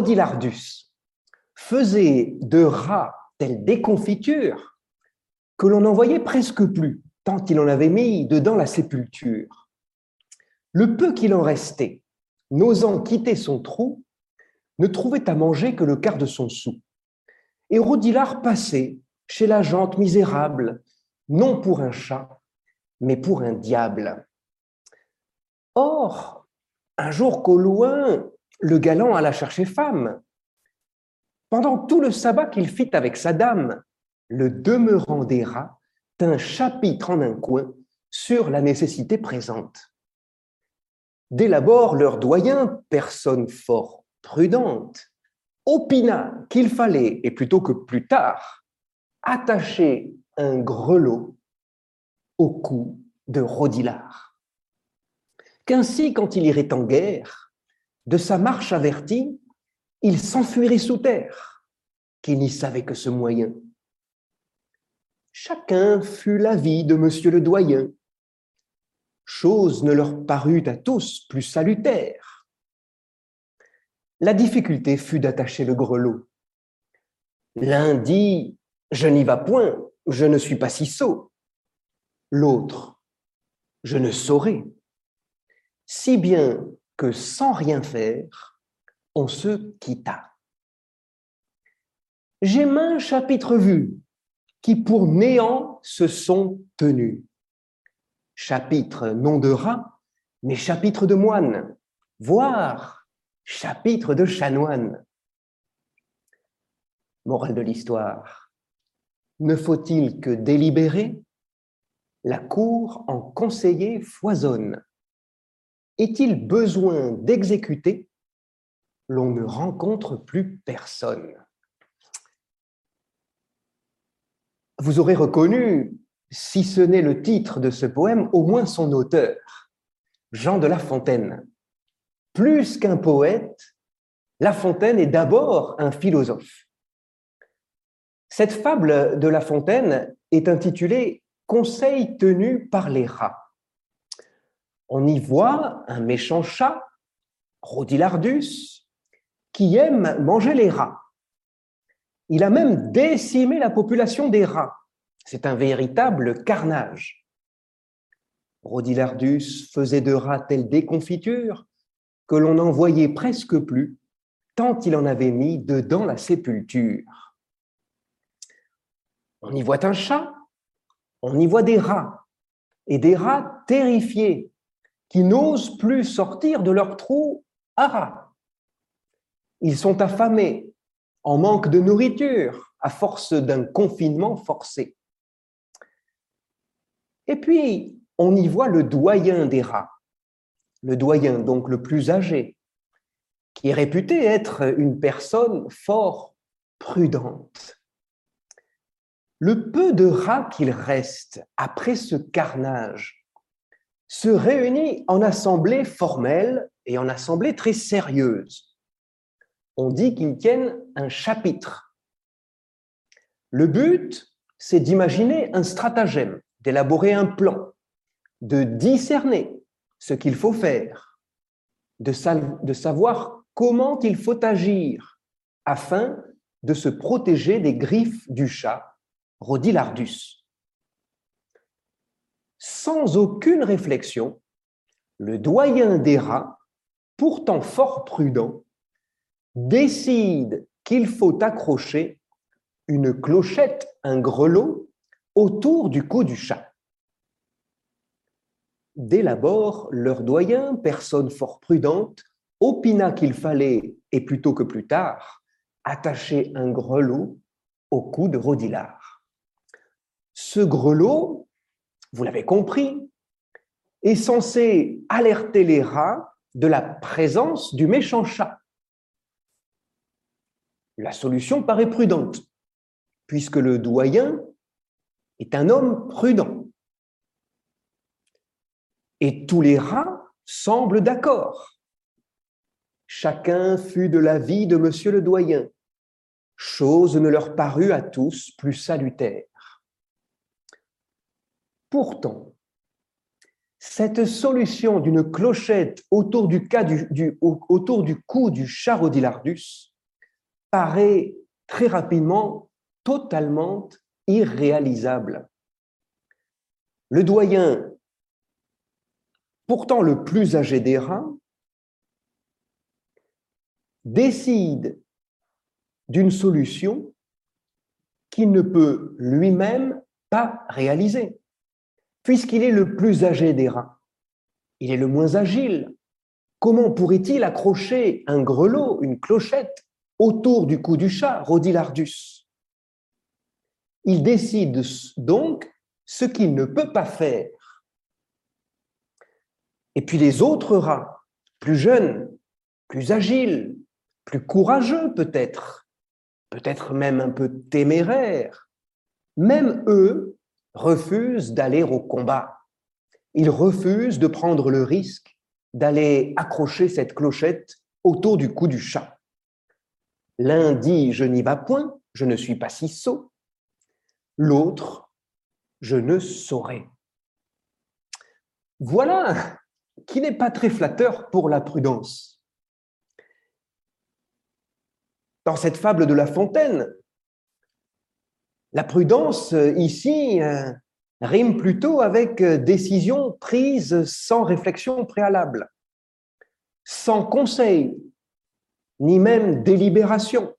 Rodilardus faisait de rats telle déconfiture que l'on n'en voyait presque plus, tant il en avait mis dedans la sépulture. Le peu qu'il en restait, n'osant quitter son trou, ne trouvait à manger que le quart de son sou. Et Rodilard passait chez la jante misérable, non pour un chat, mais pour un diable. Or, un jour qu'au loin, le galant alla chercher femme, pendant tout le sabbat qu'il fit avec sa dame, le demeurant des rats tint chapitre en un coin sur la nécessité présente. Dès l'abord, leur doyen, personne fort prudente, opina qu'il fallait, et plutôt que plus tard, attacher un grelot au cou de Rodilard. Qu'ainsi, quand il irait en guerre, de sa marche avertie, il s'enfuirait sous terre, qu'il n'y savait que ce moyen. Chacun fut l'avis de monsieur le doyen. Chose ne leur parut à tous plus salutaire. La difficulté fut d'attacher le grelot. L'un dit Je n'y vas point, je ne suis pas si sot. L'autre Je ne saurais. Si bien que sans rien faire, on se quitta. J'ai main chapitre vu qui pour néant se sont tenus. Chapitre non de rat, mais chapitre de moine, voire chapitre de chanoine. Morale de l'histoire. Ne faut-il que délibérer? La cour en conseiller foisonne. Est-il besoin d'exécuter? L'on ne rencontre plus personne. Vous aurez reconnu, si ce n'est le titre de ce poème, au moins son auteur, Jean de La Fontaine. Plus qu'un poète, La Fontaine est d'abord un philosophe. Cette fable de La Fontaine est intitulée Conseil tenu par les rats. On y voit un méchant chat, Rodilardus, qui aime manger les rats. Il a même décimé la population des rats. C'est un véritable carnage. Rodilardus faisait de rats telle déconfiture que l'on n'en voyait presque plus, tant il en avait mis dedans la sépulture. On y voit un chat, on y voit des rats, et des rats terrifiés, qui n'osent plus sortir de leur trou à. Ils sont affamés, en manque de nourriture à force d'un confinement forcé. Et puis, on y voit le doyen des rats, le doyen donc le plus âgé, qui est réputé être une personne fort prudente. Le peu de rats qu'il reste après ce carnage se réunit en assemblée formelle et en assemblée très sérieuse on dit qu'ils tiennent un chapitre. Le but, c'est d'imaginer un stratagème, d'élaborer un plan, de discerner ce qu'il faut faire, de, savoir comment il faut agir afin de se protéger des griffes du chat Rodilardus. Sans aucune réflexion, le doyen des rats, pourtant fort prudent, décide qu'il faut accrocher une clochette, un grelot, autour du cou du chat. Dès l'abord, leur doyen, personne fort prudente, opina qu'il fallait, et plutôt que plus tard, attacher un grelot au cou de Rodilard. Ce grelot, vous l'avez compris, est censé alerter les rats de la présence du méchant chat. La solution paraît prudente, puisque le doyen est un homme prudent. Et tous les rats semblent d'accord. Chacun fut de l'avis de monsieur le doyen. Chose ne leur parut à tous plus salutaire. Pourtant, cette solution d'une clochette autour du, du cou du chat Rodilardus paraît très rapidement totalement irréalisable. Le doyen, pourtant le plus âgé des rats, décide d'une solution qu'il ne peut lui-même pas réaliser, puisqu'il est le plus âgé des rats. Il est le moins agile. Comment pourrait-il accrocher un grelot, une clochette, autour du cou du chat, Rodilardus Il décide donc ce qu'il ne peut pas faire. Et puis les autres rats, plus jeunes, plus agiles, plus courageux peut-être, peut-être même un peu téméraires, même eux refusent d'aller au combat. Ils refusent de prendre le risque d'aller accrocher cette clochette autour du cou du chat. L'un dit je n'y vais point, je ne suis pas si sot. L'autre, je ne saurais. Voilà qui n'est pas très flatteur pour la prudence dans cette fable de La Fontaine. La prudence, euh, ici, euh, rime plutôt avec euh, décision prise sans réflexion préalable, sans conseil, ni même délibération.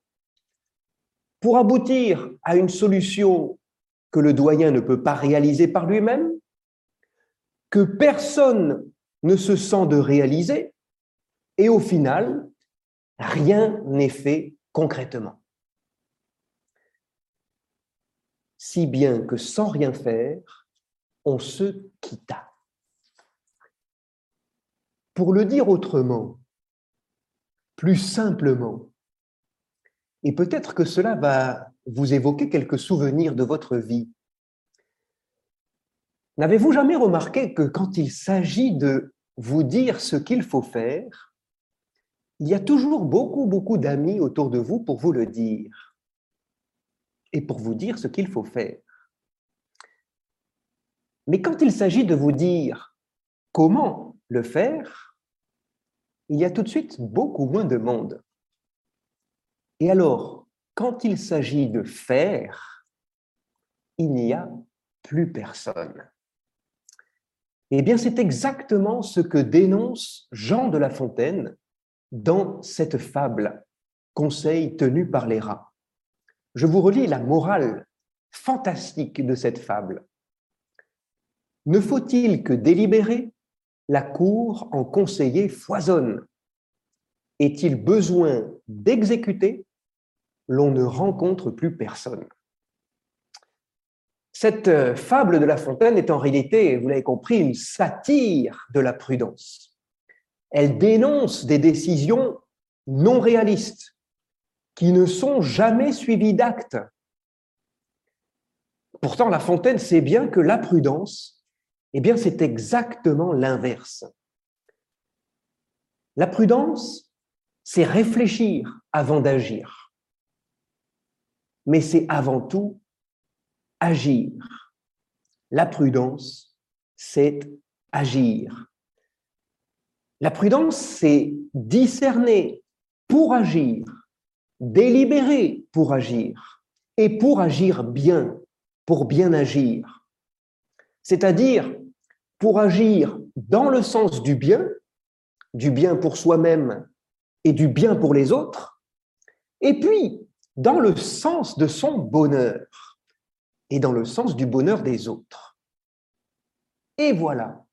Pour aboutir à une solution que le doyen ne peut pas réaliser par lui-même, que personne ne se sent de réaliser, et au final, rien n'est fait concrètement. Si bien que sans rien faire, on se quitta. Pour le dire autrement, plus simplement, et peut-être que cela va vous évoquer quelques souvenirs de votre vie. N'avez-vous jamais remarqué que quand il s'agit de vous dire ce qu'il faut faire, il y a toujours beaucoup, beaucoup d'amis autour de vous pour vous le dire? Et pour vous dire ce qu'il faut faire. Mais quand il s'agit de vous dire comment le faire, il y a tout de suite beaucoup moins de monde. Et alors, quand il s'agit de faire, il n'y a plus personne. Eh bien, c'est exactement ce que dénonce Jean de La Fontaine dans cette fable, conseil tenu par les rats. Je vous relis la morale fantastique de cette fable. Ne faut-il que délibérer La cour en conseiller foisonne. Est-il besoin d'exécuter L'on ne rencontre plus personne. Cette euh, fable de La Fontaine est en réalité, vous l'avez compris, une satire de la prudence elle dénonce des décisions non réalistes qui ne sont jamais suivies d'actes. Pourtant, La Fontaine sait bien que la prudence, eh bien, c'est exactement l'inverse. La prudence, c'est réfléchir avant d'agir. Mais c'est avant tout agir. La prudence, c'est agir. La prudence, c'est discerner pour agir, délibérer pour agir, et pour agir bien, pour bien agir. C'est-à-dire pour agir dans le sens du bien, du bien pour soi-même et du bien pour les autres, et puis dans le sens de son bonheur et dans le sens du bonheur des autres. Et voilà,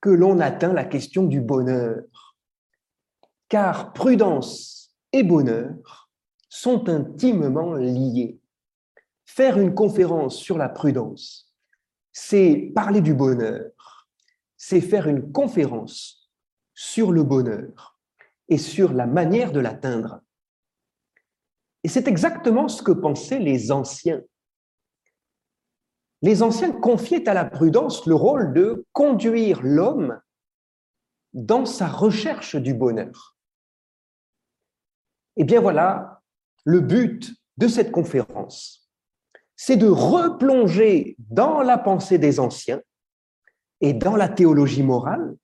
que l'on atteint la question du bonheur. Car prudence et bonheur sont intimement liés. Faire une conférence sur la prudence, c'est parler du bonheur, c'est faire une conférence sur le bonheur et sur la manière de l'atteindre. Et c'est exactement ce que pensaient les anciens les anciens confiaient à la prudence le rôle de conduire l'homme dans sa recherche du bonheur. Et eh bien voilà, le but de cette conférence, c'est de replonger dans la pensée des anciens et dans la théologie morale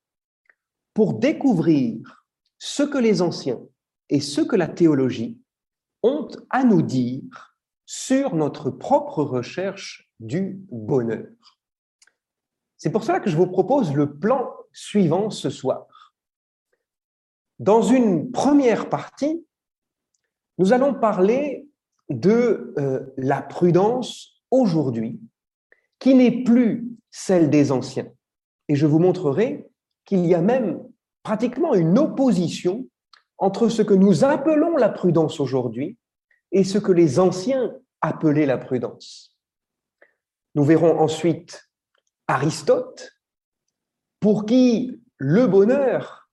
pour découvrir ce que les anciens et ce que la théologie ont à nous dire sur notre propre recherche du bonheur. C'est pour cela que je vous propose le plan suivant ce soir. Dans une première partie, nous allons parler de euh, la prudence aujourd'hui, qui n'est plus celle des anciens. Et je vous montrerai qu'il y a même pratiquement une opposition entre ce que nous appelons la prudence aujourd'hui et ce que les anciens appelaient la prudence. Nous verrons ensuite Aristote, pour qui le bonheur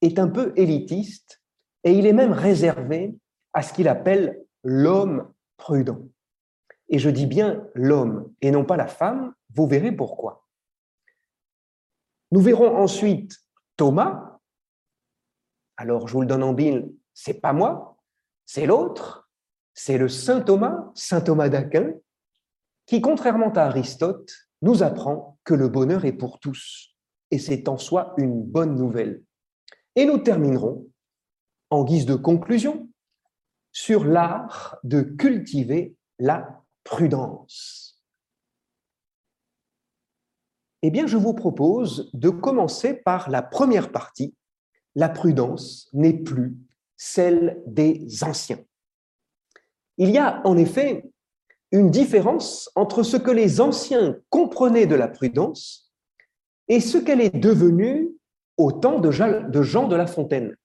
est un peu élitiste et il est même réservé à ce qu'il appelle l'homme prudent. Et je dis bien l'homme et non pas la femme, vous verrez pourquoi. Nous verrons ensuite Thomas. Alors, je vous le donne en bille, c'est pas moi, c'est l'autre, c'est le Saint Thomas, Saint Thomas d'Aquin, qui, contrairement à Aristote, nous apprend que le bonheur est pour tous. Et c'est en soi une bonne nouvelle. Et nous terminerons, en guise de conclusion, sur l'art de cultiver la prudence. Eh bien, je vous propose de commencer par la première partie. La prudence n'est plus celle des anciens. Il y a en effet une différence entre ce que les anciens comprenaient de la prudence et ce qu'elle est devenue au temps de Jean de La Fontaine.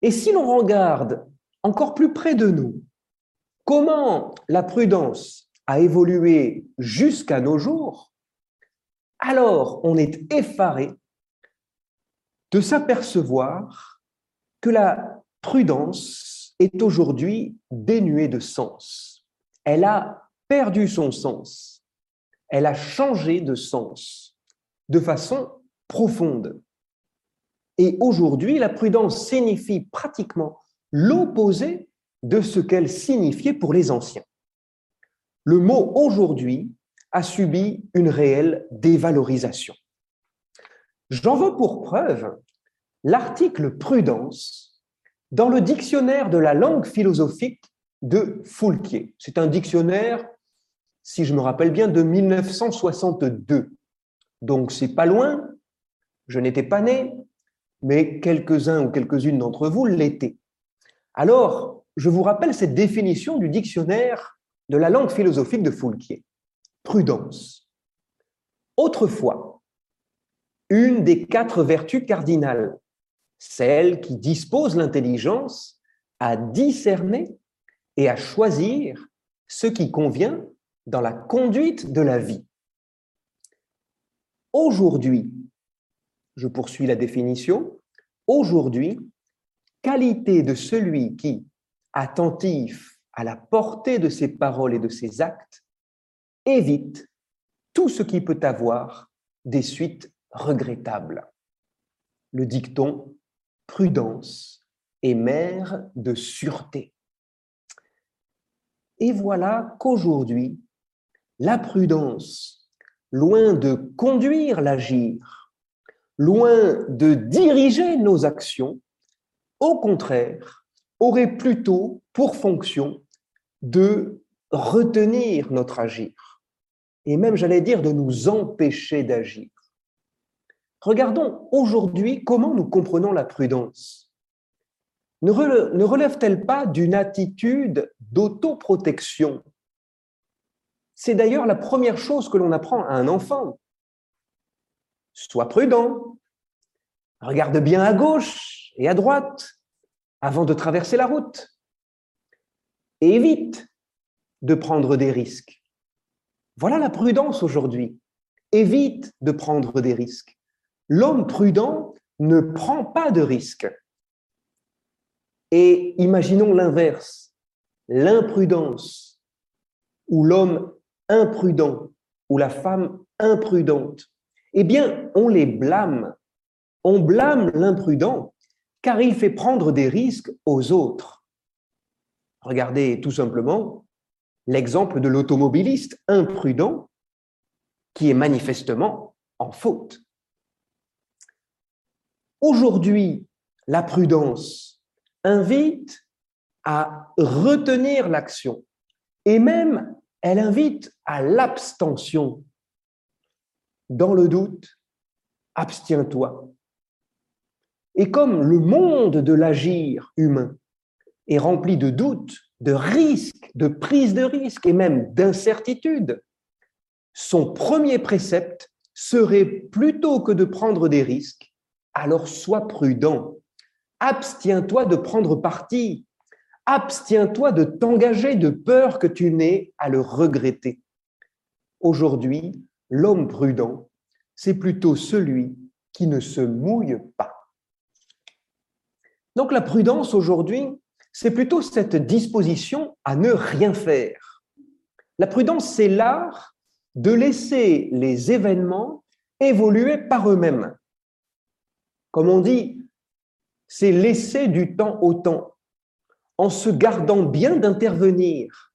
Et si l'on regarde encore plus près de nous comment la prudence a évolué jusqu'à nos jours, alors on est effaré de s'apercevoir que la prudence est aujourd'hui dénuée de sens elle a perdu son sens, elle a changé de sens de façon profonde. Et aujourd'hui, la prudence signifie pratiquement l'opposé de ce qu'elle signifiait pour les anciens. Le mot aujourd'hui a subi une réelle dévalorisation. J'en veux pour preuve l'article prudence dans le dictionnaire de la langue philosophique de Foulquier. C'est un dictionnaire, si je me rappelle bien, de 1962. Donc c'est pas loin, je n'étais pas né, mais quelques-uns ou quelques-unes d'entre vous l'étaient. Alors, je vous rappelle cette définition du dictionnaire de la langue philosophique de Foulquier. Prudence. Autrefois, une des quatre vertus cardinales, celle qui dispose l'intelligence à discerner et à choisir ce qui convient dans la conduite de la vie. Aujourd'hui, je poursuis la définition, aujourd'hui, qualité de celui qui, attentif à la portée de ses paroles et de ses actes, évite tout ce qui peut avoir des suites regrettables. Le dicton prudence est mère de sûreté. Et voilà qu'aujourd'hui, la prudence, loin de conduire l'agir, loin de diriger nos actions, au contraire, aurait plutôt pour fonction de retenir notre agir, et même, j'allais dire, de nous empêcher d'agir. Regardons aujourd'hui comment nous comprenons la prudence. Ne relève-t-elle pas d'une attitude d'autoprotection? C'est d'ailleurs la première chose que l'on apprend à un enfant. Sois prudent, regarde bien à gauche et à droite avant de traverser la route et évite de prendre des risques. Voilà la prudence aujourd'hui. Évite de prendre des risques. L'homme prudent ne prend pas de risques. Et imaginons l'inverse, l'imprudence, ou l'homme imprudent, ou la femme imprudente. Eh bien, on les blâme. On blâme l'imprudent car il fait prendre des risques aux autres. Regardez tout simplement l'exemple de l'automobiliste imprudent qui est manifestement en faute. Aujourd'hui, la prudence invite à retenir l'action et même elle invite à l'abstention. Dans le doute, abstiens-toi. Et comme le monde de l'agir humain est rempli de doutes, de risques, de prise de risques et même d'incertitudes, son premier précepte serait plutôt que de prendre des risques, alors sois prudent. Abstiens-toi de prendre parti. Abstiens-toi de t'engager de peur que tu n'aies à le regretter. Aujourd'hui, l'homme prudent, c'est plutôt celui qui ne se mouille pas. Donc la prudence aujourd'hui, c'est plutôt cette disposition à ne rien faire. La prudence, c'est l'art de laisser les événements évoluer par eux-mêmes. Comme on dit, c'est laisser du temps au temps, en se gardant bien d'intervenir.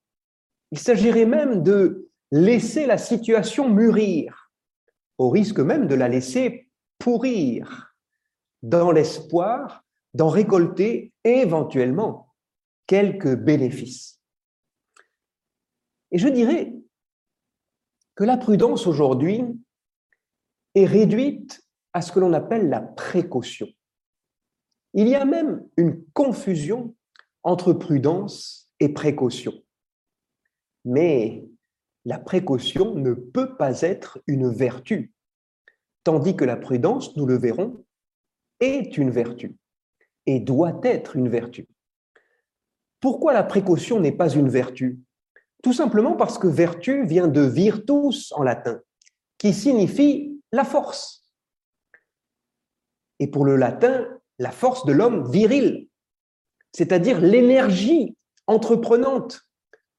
Il s'agirait même de laisser la situation mûrir, au risque même de la laisser pourrir, dans l'espoir d'en récolter éventuellement quelques bénéfices. Et je dirais que la prudence aujourd'hui est réduite à ce que l'on appelle la précaution. Il y a même une confusion entre prudence et précaution. Mais la précaution ne peut pas être une vertu, tandis que la prudence, nous le verrons, est une vertu et doit être une vertu. Pourquoi la précaution n'est pas une vertu? Tout simplement parce que vertu vient de virtus en latin, qui signifie la force. Et pour le latin, la force de l'homme viril, c'est-à-dire l'énergie entreprenante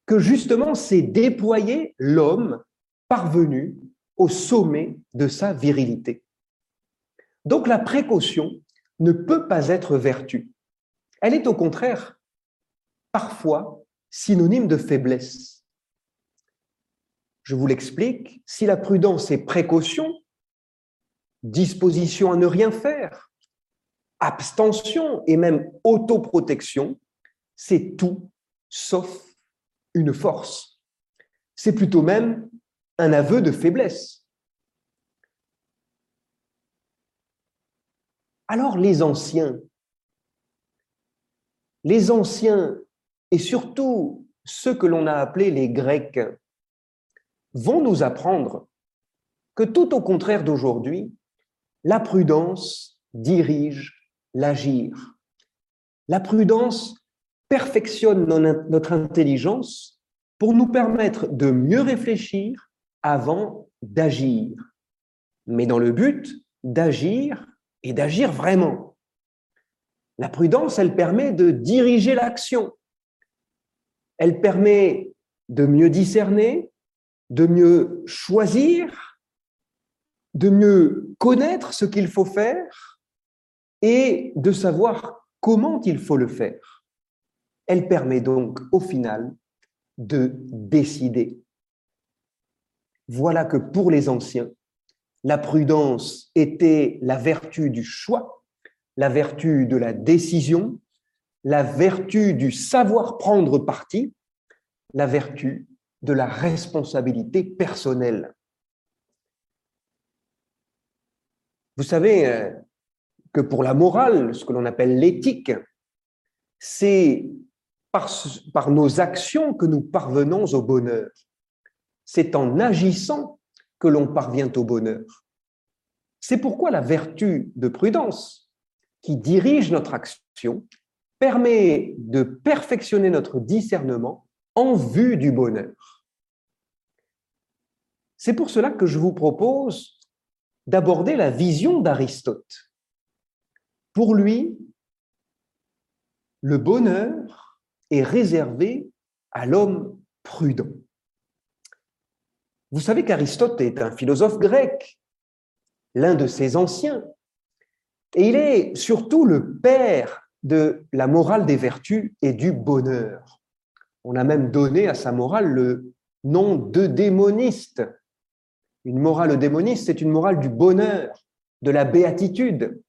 que justement s'est déployé l'homme parvenu au sommet de sa virilité. Donc la précaution ne peut pas être vertu. Elle est au contraire parfois synonyme de faiblesse. Je vous l'explique, si la prudence est précaution, disposition à ne rien faire, abstention et même autoprotection, c'est tout sauf une force. C'est plutôt même un aveu de faiblesse. Alors les anciens, les anciens et surtout ceux que l'on a appelés les Grecs vont nous apprendre que tout au contraire d'aujourd'hui, la prudence dirige l'agir. La prudence perfectionne notre intelligence pour nous permettre de mieux réfléchir avant d'agir, mais dans le but d'agir et d'agir vraiment. La prudence, elle permet de diriger l'action. Elle permet de mieux discerner, de mieux choisir, de mieux connaître ce qu'il faut faire et de savoir comment il faut le faire. Elle permet donc au final de décider. Voilà que pour les anciens, la prudence était la vertu du choix, la vertu de la décision, la vertu du savoir prendre parti, la vertu de la responsabilité personnelle. Vous savez euh, que pour la morale, ce que l'on appelle l'éthique, c'est par, par, nos actions que nous parvenons au bonheur. C'est en agissant que l'on parvient au bonheur. C'est pourquoi la vertu de prudence, qui dirige notre action, permet de perfectionner notre discernement en vue du bonheur. C'est pour cela que je vous propose d'aborder la vision d'Aristote. Pour lui, le bonheur est réservé à l'homme prudent. Vous savez qu'Aristote est un philosophe grec, l'un de ses anciens, et il est surtout le père de la morale des vertus et du bonheur. On a même donné à sa morale le nom de démoniste. Une morale démoniste, c'est une morale du bonheur, de la béatitude.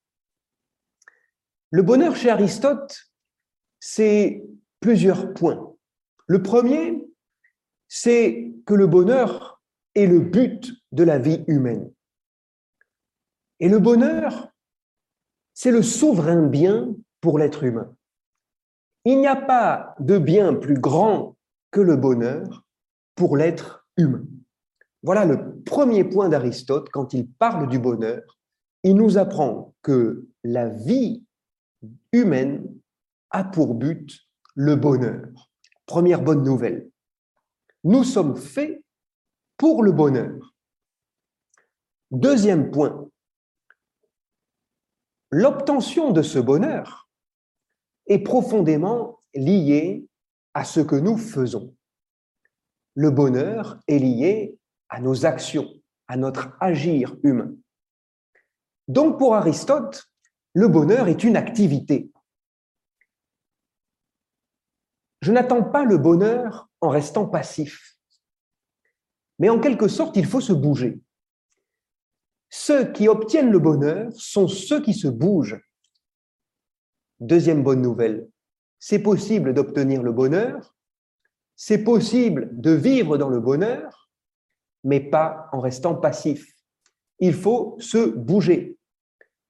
Le bonheur chez Aristote, c'est plusieurs points. Le premier, c'est que le bonheur est le but de la vie humaine. Et le bonheur, c'est le souverain bien pour l'être humain. Il n'y a pas de bien plus grand que le bonheur pour l'être humain. Voilà le premier point d'Aristote quand il parle du bonheur. Il nous apprend que la vie humaine a pour but le bonheur. Première bonne nouvelle. Nous sommes faits pour le bonheur. Deuxième point. L'obtention de ce bonheur est profondément liée à ce que nous faisons. Le bonheur est lié à nos actions, à notre agir humain. Donc pour Aristote, le bonheur est une activité. Je n'attends pas le bonheur en restant passif. Mais en quelque sorte, il faut se bouger. Ceux qui obtiennent le bonheur sont ceux qui se bougent. Deuxième bonne nouvelle, c'est possible d'obtenir le bonheur, c'est possible de vivre dans le bonheur, mais pas en restant passif. Il faut se bouger.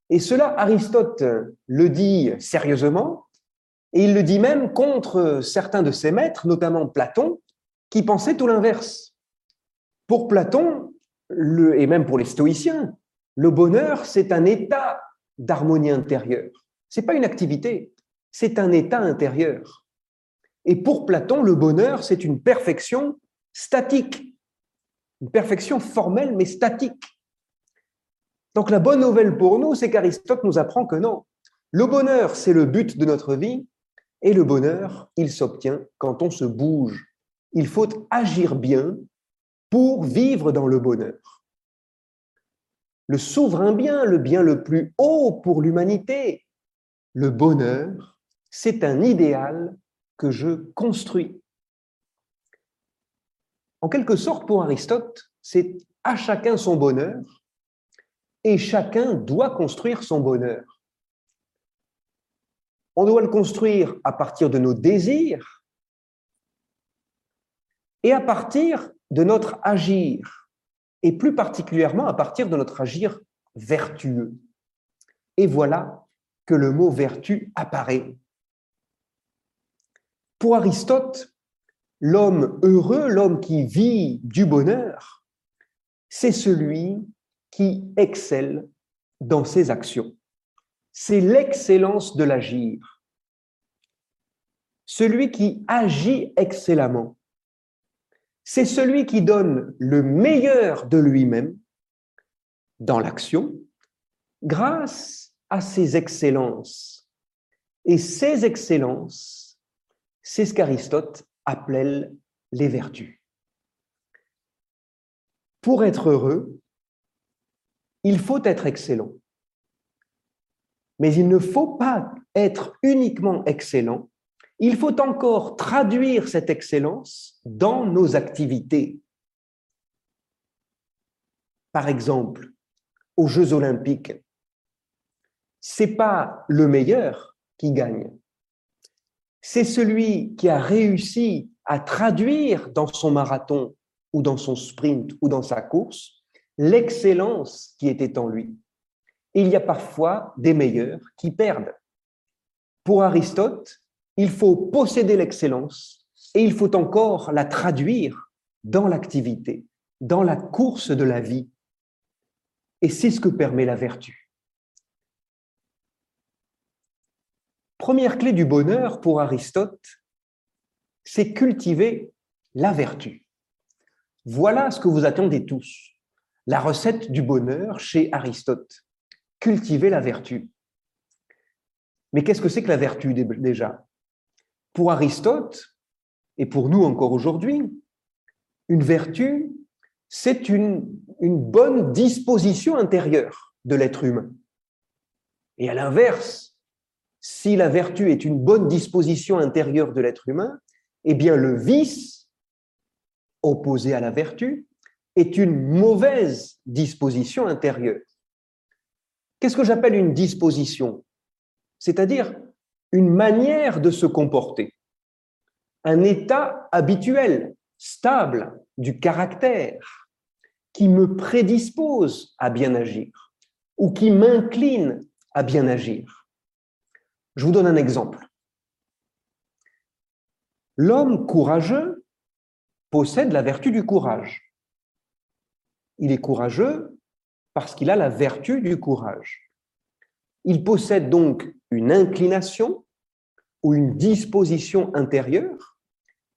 Et cela, Aristote le dit sérieusement, et il le dit même contre certains de ses maîtres, notamment Platon, qui pensaient tout l'inverse. Pour Platon, et même pour les stoïciens, le bonheur, c'est un état d'harmonie intérieure. C'est pas une activité, c'est un état intérieur. Et pour Platon, le bonheur, c'est une perfection statique, une perfection formelle mais statique. Donc la bonne nouvelle pour nous, c'est qu'Aristote nous apprend que non. Le bonheur, c'est le but de notre vie, et le bonheur, il s'obtient quand on se bouge. Il faut agir bien pour vivre dans le bonheur. Le souverain bien, le bien le plus haut pour l'humanité, le bonheur, c'est un idéal que je construis. En quelque sorte, pour Aristote, c'est à chacun son bonheur et chacun doit construire son bonheur. On doit le construire à partir de nos désirs et à partir de notre agir, et plus particulièrement à partir de notre agir vertueux. Et voilà que le mot vertu apparaît. Pour Aristote, l'homme heureux, l'homme qui vit du bonheur, c'est celui qui excelle dans ses actions. C'est l'excellence de l'agir. Celui qui agit excellemment, c'est celui qui donne le meilleur de lui-même dans l'action grâce à ses excellences. Et ces excellences, c'est ce qu'Aristote appelle les vertus. Pour être heureux, il faut être excellent. Mais il ne faut pas être uniquement excellent, il faut encore traduire cette excellence dans nos activités. Par exemple, aux Jeux olympiques, c'est pas le meilleur qui gagne. C'est celui qui a réussi à traduire dans son marathon ou dans son sprint ou dans sa course l'excellence qui était en lui. Il y a parfois des meilleurs qui perdent. Pour Aristote, il faut posséder l'excellence et il faut encore la traduire dans l'activité, dans la course de la vie. Et c'est ce que permet la vertu. Première clé du bonheur pour Aristote, c'est cultiver la vertu. Voilà ce que vous attendez tous la recette du bonheur chez Aristote. Cultiver la vertu. Mais qu'est-ce que c'est que la vertu déjà? Pour Aristote, et pour nous encore aujourd'hui, une vertu, c'est une, une bonne disposition intérieure de l'être humain. Et à l'inverse, si la vertu est une bonne disposition intérieure de l'être humain, eh bien le vice, opposé à la vertu, est une mauvaise disposition intérieure. Qu'est-ce que j'appelle une disposition? C'est-à-dire une manière de se comporter, un état habituel, stable du caractère qui me prédispose à bien agir ou qui m'incline à bien agir. Je vous donne un exemple. L'homme courageux possède la vertu du courage. Il est courageux parce qu'il a la vertu du courage. Il possède donc une inclination ou une disposition intérieure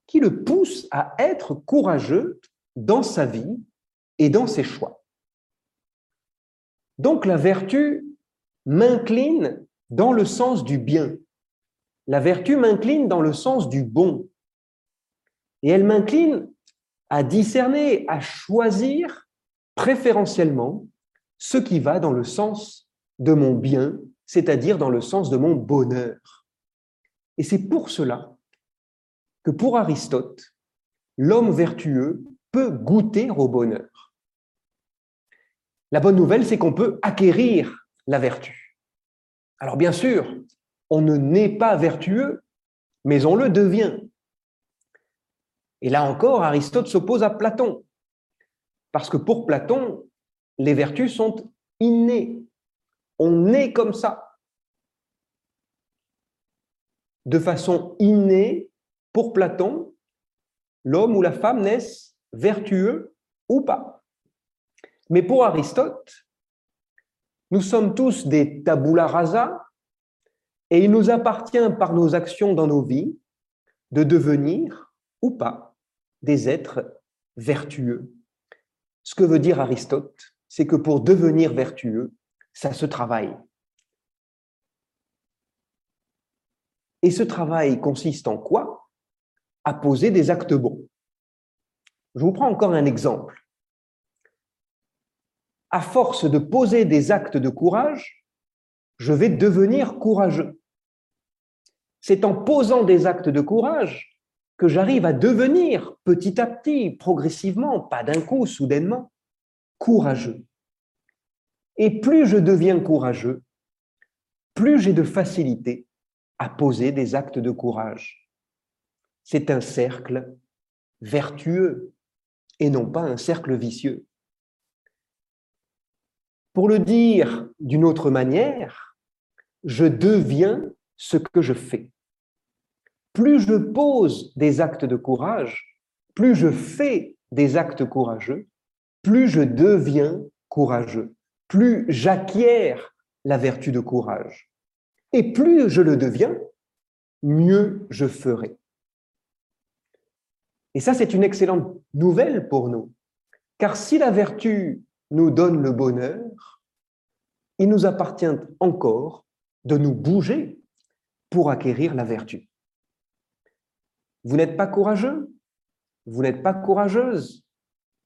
qui le pousse à être courageux dans sa vie et dans ses choix. Donc la vertu m'incline dans le sens du bien. La vertu m'incline dans le sens du bon. Et elle m'incline à discerner, à choisir préférentiellement ce qui va dans le sens de mon bien, c'est-à-dire dans le sens de mon bonheur. Et c'est pour cela que pour Aristote, l'homme vertueux peut goûter au bonheur. La bonne nouvelle, c'est qu'on peut acquérir la vertu. Alors bien sûr, on ne naît pas vertueux, mais on le devient. Et là encore, Aristote s'oppose à Platon, parce que pour Platon, les vertus sont innées. On naît comme ça. De façon innée, pour Platon, l'homme ou la femme naissent vertueux ou pas. Mais pour Aristote, nous sommes tous des tabula rasa et il nous appartient par nos actions dans nos vies de devenir ou pas des êtres vertueux. Ce que veut dire Aristote, c'est que pour devenir vertueux, ça se travaille. Et ce travail consiste en quoi? À poser des actes bons. Je vous prends encore un exemple. À force de poser des actes de courage, je vais devenir courageux. C'est en posant des actes de courage que j'arrive à devenir petit à petit, progressivement, pas d'un coup, soudainement, courageux. Et plus je deviens courageux, plus j'ai de facilité à poser des actes de courage. C'est un cercle vertueux et non pas un cercle vicieux. Pour le dire d'une autre manière, je deviens ce que je fais. Plus je pose des actes de courage, plus je fais des actes courageux, plus je deviens courageux, plus j'acquiers la vertu de courage. Et plus je le deviens, mieux je ferai. Et ça, c'est une excellente nouvelle pour nous. Car si la vertu nous donne le bonheur, il nous appartient encore de nous bouger pour acquérir la vertu. Vous n'êtes pas courageux? Vous n'êtes pas courageuse?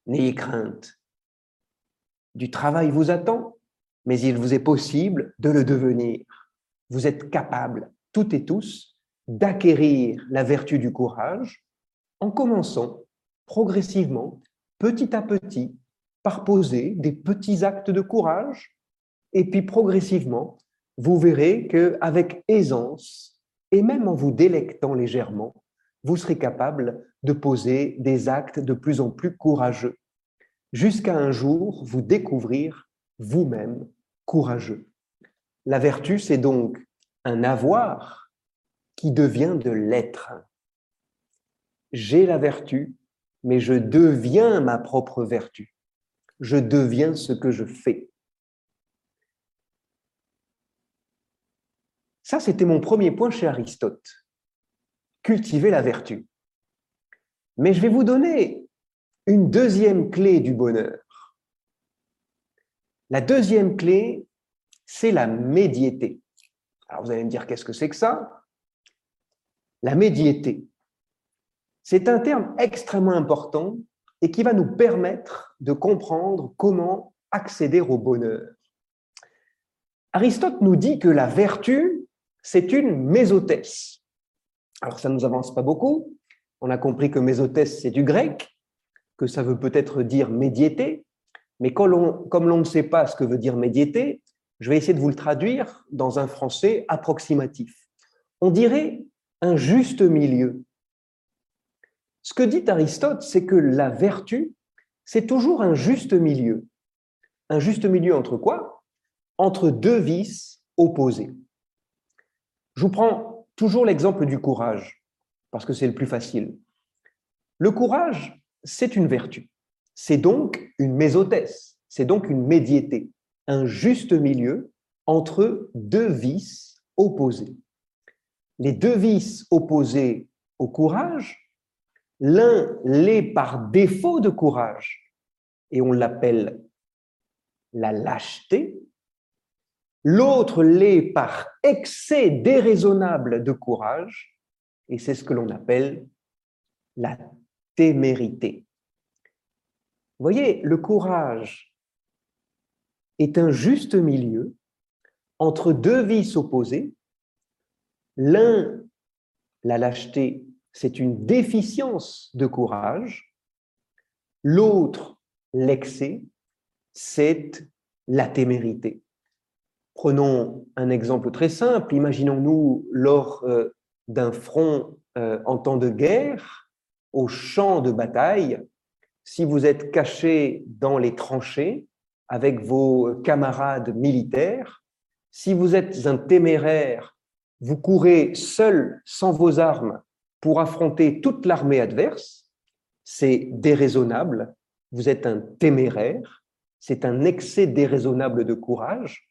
N'ayez crainte. Du travail vous attend, mais il vous est possible de le devenir. Vous êtes capable, toutes et tous, d'acquérir la vertu du courage en commençant progressivement, petit à petit, par poser des petits actes de courage, et puis progressivement, vous verrez qu'avec aisance, et même en vous délectant légèrement, vous serez capable de poser des actes de plus en plus courageux, jusqu'à un jour vous découvrir vous-même courageux. La vertu, c'est donc un avoir qui devient de l'être. J'ai la vertu, mais je deviens ma propre vertu. Je deviens ce que je fais. Ça, c'était mon premier point chez Aristote cultiver la vertu. Mais je vais vous donner une deuxième clé du bonheur. La deuxième clé, c'est la médiété. Alors vous allez me dire, qu'est-ce que c'est que ça? La médiété, c'est un terme extrêmement important et qui va nous permettre de comprendre comment accéder au bonheur. Aristote nous dit que la vertu, c'est une mésothèse. Alors ça ne nous avance pas beaucoup. On a compris que mésotès, c'est du grec. Que ça veut peut-être dire médiété, mais comme l'on ne sait pas ce que veut dire médiété, je vais essayer de vous le traduire dans un français approximatif. On dirait un juste milieu. Ce que dit Aristote, c'est que la vertu, c'est toujours un juste milieu. Un juste milieu entre quoi? Entre deux vices opposés. Je vous prends toujours l'exemple du courage, parce que c'est le plus facile. Le courage, c'est une vertu. C'est donc une mésothèse, c'est donc une médiété, un juste milieu entre deux vices opposés. Les deux vices opposés au courage, l'un l'est par défaut de courage, et on l'appelle la lâcheté, l'autre l'est par excès déraisonnable de courage, et c'est ce que l'on appelle la Vous voyez, le courage est un juste milieu entre deux vices opposés. L'un, la lâcheté, c'est une déficience de courage. L'autre, l'excès, c'est la témérité. Prenons un exemple très simple. Imaginons-nous lors euh, d'un front euh, en temps de guerre, au champ de bataille, si vous êtes caché dans les tranchées avec vos camarades militaires, si vous êtes un téméraire, vous courez seul, sans vos armes, pour affronter toute l'armée adverse, c'est déraisonnable, vous êtes un téméraire, c'est un excès déraisonnable de courage.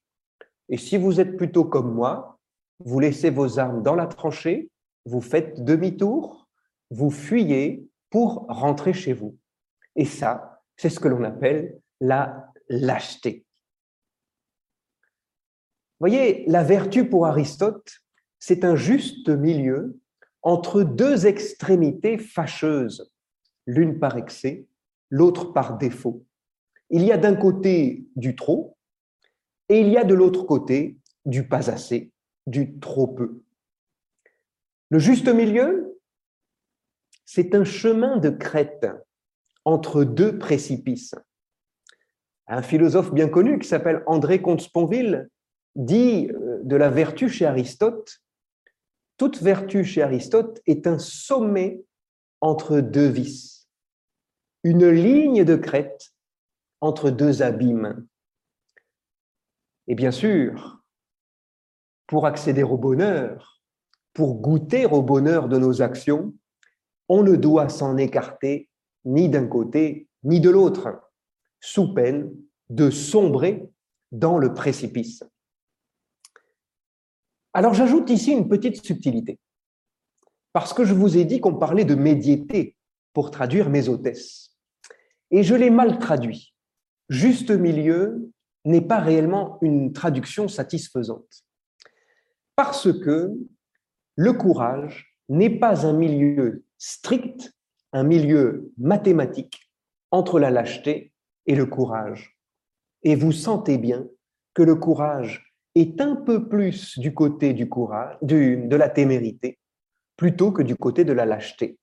Et si vous êtes plutôt comme moi, vous laissez vos armes dans la tranchée, vous faites demi-tour, vous fuyez pour rentrer chez vous. Et ça, c'est ce que l'on appelle la lâcheté. Voyez, la vertu pour Aristote, c'est un juste milieu entre deux extrémités fâcheuses, l'une par excès, l'autre par défaut. Il y a d'un côté du trop et il y a de l'autre côté du pas assez, du trop peu. Le juste milieu, c'est un chemin de crête entre deux précipices. Un philosophe bien connu qui s'appelle André Comte-Sponville dit euh, de la vertu chez Aristote, toute vertu chez Aristote est un sommet entre deux vices, une ligne de crête entre deux abîmes. Et bien sûr, pour accéder au bonheur, pour goûter au bonheur de nos actions, on ne doit s'en écarter ni d'un côté ni de l'autre, sous peine de sombrer dans le précipice. Alors j'ajoute ici une petite subtilité, parce que je vous ai dit qu'on parlait de médiété pour traduire mésotès, et je l'ai mal traduit. Juste milieu n'est pas réellement une traduction satisfaisante, parce que le courage n'est pas un milieu strict un milieu mathématique entre la lâcheté et le courage. Et vous sentez bien que le courage est un peu plus du côté du courage, de la témérité, plutôt que du côté de la lâcheté.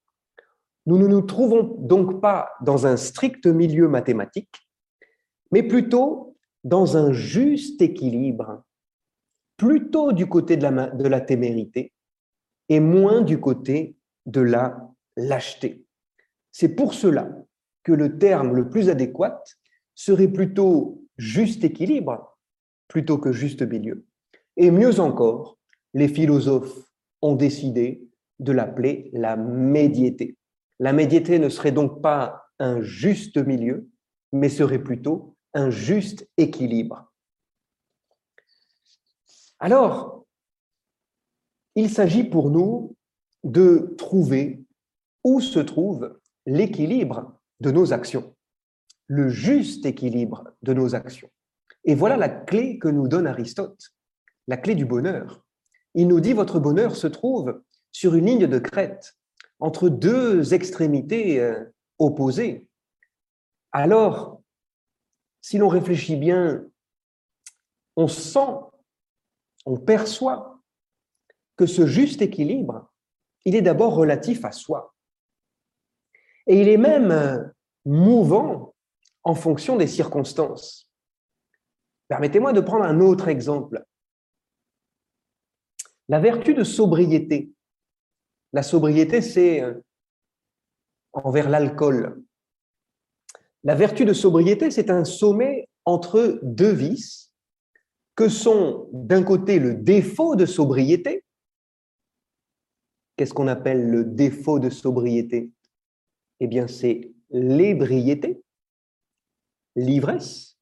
Nous ne nous trouvons donc pas dans un strict milieu mathématique, mais plutôt dans un juste équilibre, plutôt du côté de la, de la témérité et moins du côté de la lâcheté. C'est pour cela que le terme le plus adéquat serait plutôt juste équilibre plutôt que juste milieu. Et mieux encore, les philosophes ont décidé de l'appeler la médiété. La médiété ne serait donc pas un juste milieu, mais serait plutôt un juste équilibre. Alors, il s'agit pour nous de trouver où se trouve l'équilibre de nos actions, le juste équilibre de nos actions. Et voilà la clé que nous donne Aristote, la clé du bonheur. Il nous dit votre bonheur se trouve sur une ligne de crête, entre deux extrémités euh, opposées. Alors, si l'on réfléchit bien, on sent, on perçoit que ce juste équilibre, il est d'abord relatif à soi. Et il est même euh, mouvant en fonction des circonstances. Permettez-moi de prendre un autre exemple. La vertu de sobriété. La sobriété, c'est euh, envers l'alcool. La vertu de sobriété, c'est un sommet entre deux vices que sont d'un côté le défaut de sobriété. Qu'est-ce qu'on appelle le défaut de sobriété? Eh bien, c'est l'ébriété, l'ivresse.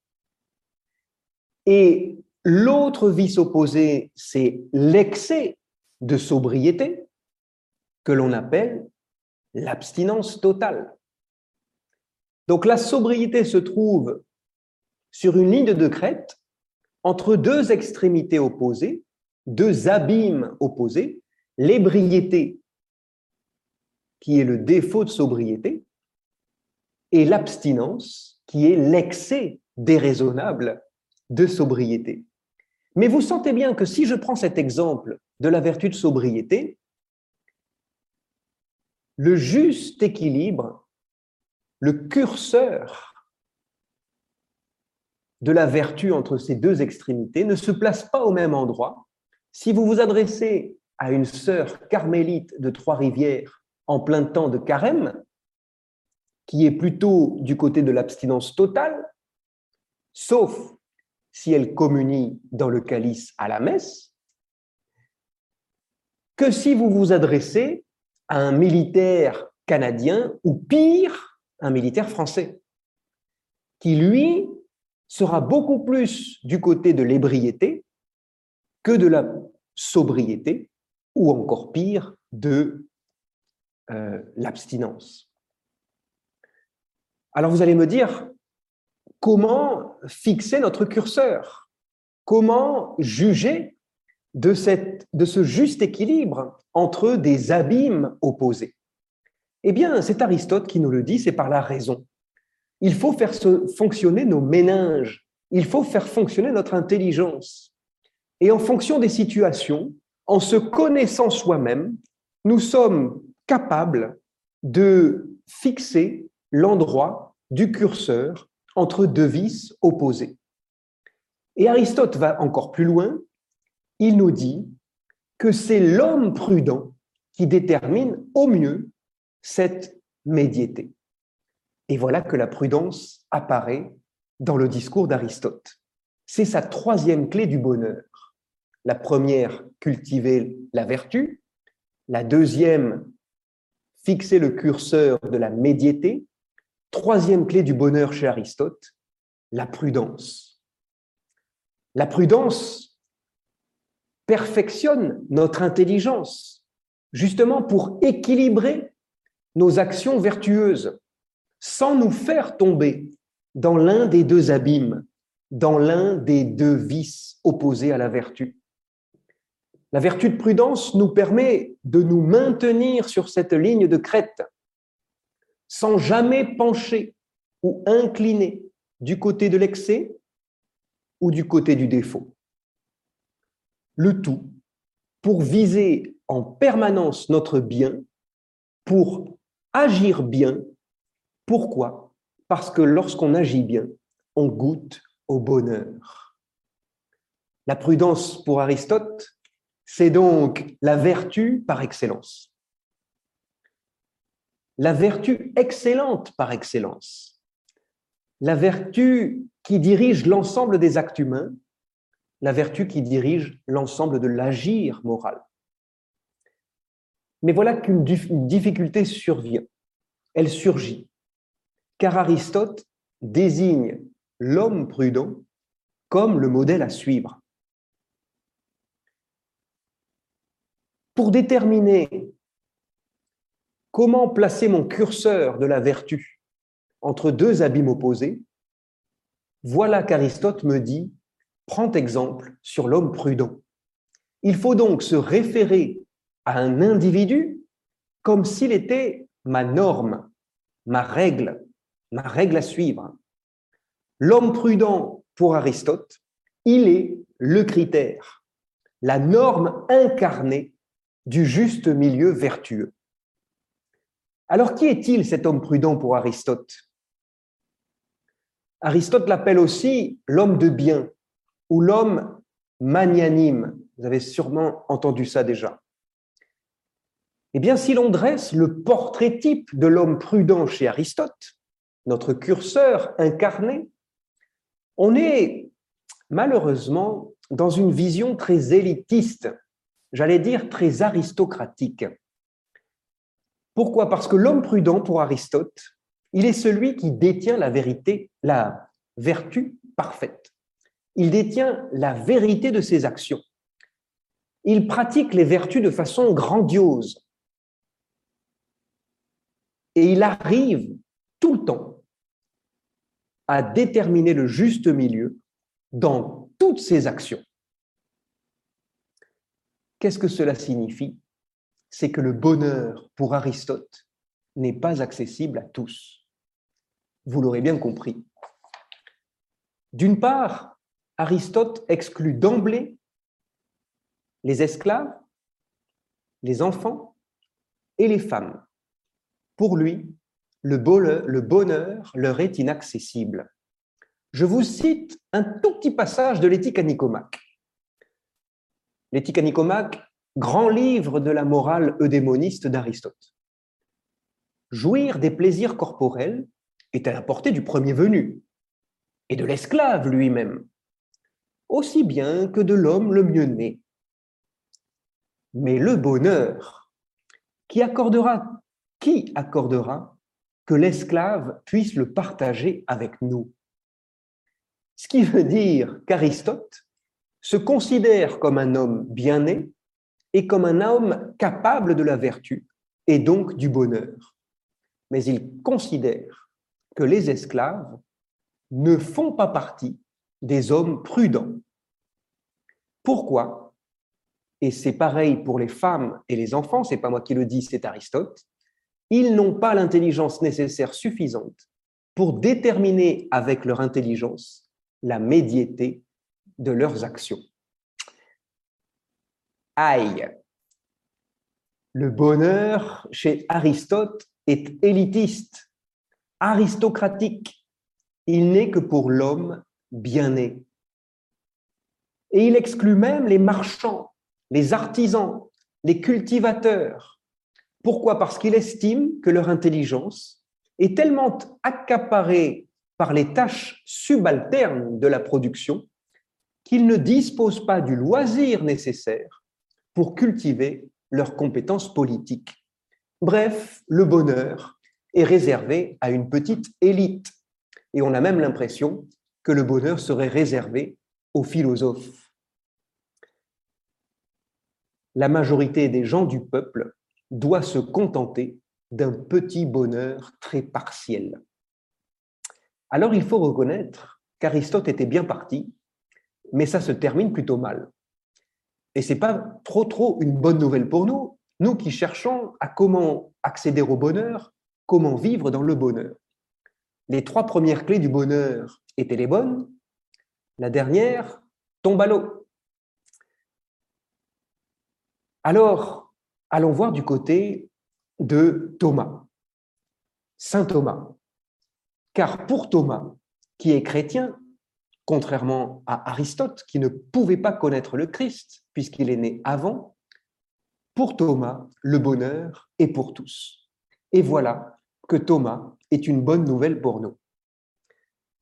Et l'autre vice opposé, c'est l'excès de sobriété, que l'on appelle l'abstinence totale. Donc la sobriété se trouve sur une ligne de crête entre deux extrémités opposées, deux abîmes opposés, l'ébriété, qui est le défaut de sobriété, et l'abstinence, qui est l'excès déraisonnable de sobriété. Mais vous sentez bien que si je prends cet exemple de la vertu de sobriété, le juste équilibre, le curseur de la vertu entre ces deux extrémités ne se place pas au même endroit. Si vous vous adressez à une sœur carmélite de Trois-Rivières en plein temps de carême, qui est plutôt du côté de l'abstinence totale, sauf si elle communie dans le calice à la messe, que si vous vous adressez à un militaire canadien ou pire, un militaire français, qui lui sera beaucoup plus du côté de l'ébriété que de la sobriété, ou encore pire, de euh, l'abstinence. Alors vous allez me dire, comment fixer notre curseur? Comment juger de, cette, de ce juste équilibre entre des abîmes opposés? Eh bien, c'est Aristote qui nous le dit, c'est par la raison il faut faire fonctionner nos méninges, il faut faire fonctionner notre intelligence. Et en fonction des situations, en se connaissant soi-même, nous sommes capables de fixer l'endroit du curseur entre deux vices opposés. Et Aristote va encore plus loin, il nous dit que c'est l'homme prudent qui détermine au mieux cette médiété. Et voilà que la prudence apparaît dans le discours d'Aristote. C'est sa troisième clé du bonheur. La première, cultiver la vertu. La deuxième, fixer le curseur de la médiété. Troisième clé du bonheur chez Aristote, la prudence. La prudence perfectionne notre intelligence, justement pour équilibrer nos actions vertueuses sans nous faire tomber dans l'un des deux abîmes, dans l'un des deux vices opposés à la vertu. La vertu de prudence nous permet de nous maintenir sur cette ligne de crête, sans jamais pencher ou incliner du côté de l'excès ou du côté du défaut. Le tout pour viser en permanence notre bien, pour agir bien pourquoi? Parce que lorsqu'on agit bien, on goûte au bonheur. La prudence pour Aristote, c'est donc la vertu par excellence. La vertu excellente par excellence. La vertu qui dirige l'ensemble des actes humains, la vertu qui dirige l'ensemble de l'agir moral. Mais voilà qu'une difficulté survient. Elle surgit car Aristote désigne l'homme prudent comme le modèle à suivre. Pour déterminer comment placer mon curseur de la vertu entre deux abîmes opposés, voilà qu'Aristote me dit, prends exemple sur l'homme prudent. Il faut donc se référer à un individu comme s'il était ma norme, ma règle, ma règle à suivre. L'homme prudent, pour Aristote, il est le critère, la norme incarnée du juste milieu vertueux. Alors qui est-il cet homme prudent pour Aristote? Aristote l'appelle aussi l'homme de bien ou l'homme magnanime. Vous avez sûrement entendu ça déjà. Eh bien, si l'on dresse le portrait type de l'homme prudent chez Aristote, notre curseur incarné, on est malheureusement dans une vision très élitiste, j'allais dire très aristocratique. Pourquoi? Parce que l'homme prudent, pour Aristote, il est celui qui détient la vérité, la vertu parfaite. Il détient la vérité de ses actions. Il pratique les vertus de façon grandiose. Et il arrive tout le temps à déterminer le juste milieu dans toutes ses actions. Qu'est-ce que cela signifie? C'est que le bonheur, pour Aristote, n'est pas accessible à tous. Vous l'aurez bien compris. D'une part, Aristote exclut d'emblée les esclaves, les enfants et les femmes. Pour lui, le bonheur, leur est inaccessible. Je vous cite un tout petit passage de l'éthique à Nicomaque. L'éthique à Nicomaque, grand livre de la morale eudémoniste d'Aristote. Jouir des plaisirs corporels est à la portée du premier venu et de l'esclave lui-même, aussi bien que de l'homme le mieux né. Mais le bonheur, qui accordera, qui accordera que l'esclave puisse le partager avec nous. Ce qui veut dire qu'Aristote se considère comme un homme bien né et comme un homme capable de la vertu et donc du bonheur. Mais il considère que les esclaves ne font pas partie des hommes prudents. Pourquoi? Et c'est pareil pour les femmes et les enfants, c'est pas moi qui le dis, c'est Aristote ils n'ont pas l'intelligence nécessaire suffisante pour déterminer avec leur intelligence la médiété de leurs actions. Aïe Le bonheur chez Aristote est élitiste, aristocratique. Il n'est que pour l'homme bien né. Et il exclut même les marchands, les artisans, les cultivateurs, pourquoi? Parce qu'il estime que leur intelligence est tellement accaparée par les tâches subalternes de la production qu'ils ne disposent pas du loisir nécessaire pour cultiver leurs compétences politiques. Bref, le bonheur est réservé à une petite élite. Et on a même l'impression que le bonheur serait réservé aux philosophes. La majorité des gens du peuple doit se contenter d'un petit bonheur très partiel. Alors il faut reconnaître qu'Aristote était bien parti, mais ça se termine plutôt mal. Et c'est pas trop trop une bonne nouvelle pour nous, nous qui cherchons à comment accéder au bonheur, comment vivre dans le bonheur. Les trois premières clés du bonheur étaient les bonnes, la dernière tombe à l'eau. Alors, allons voir du côté de Thomas, Saint Thomas. Car pour Thomas, qui est chrétien, contrairement à Aristote, qui ne pouvait pas connaître le Christ, puisqu'il est né avant, pour Thomas, le bonheur est pour tous. Et voilà que Thomas est une bonne nouvelle pour nous.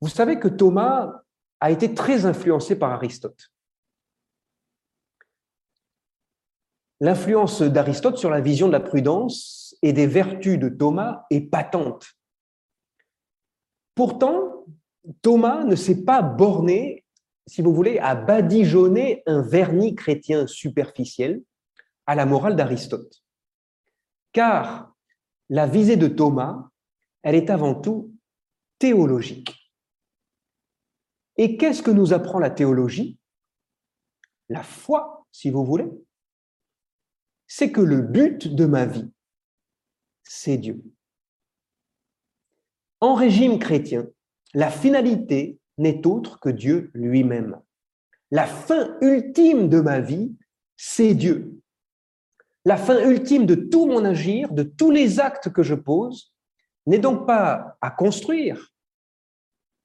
Vous savez que Thomas a été très influencé par Aristote. L'influence d'Aristote sur la vision de la prudence et des vertus de Thomas est patente. Pourtant, Thomas ne s'est pas borné, si vous voulez, à badigeonner un vernis chrétien superficiel à la morale d'Aristote. Car la visée de Thomas, elle est avant tout théologique. Et qu'est-ce que nous apprend la théologie? La foi, si vous voulez c'est que le but de ma vie, c'est Dieu. En régime chrétien, la finalité n'est autre que Dieu lui-même. La fin ultime de ma vie, c'est Dieu. La fin ultime de tout mon agir, de tous les actes que je pose, n'est donc pas à construire,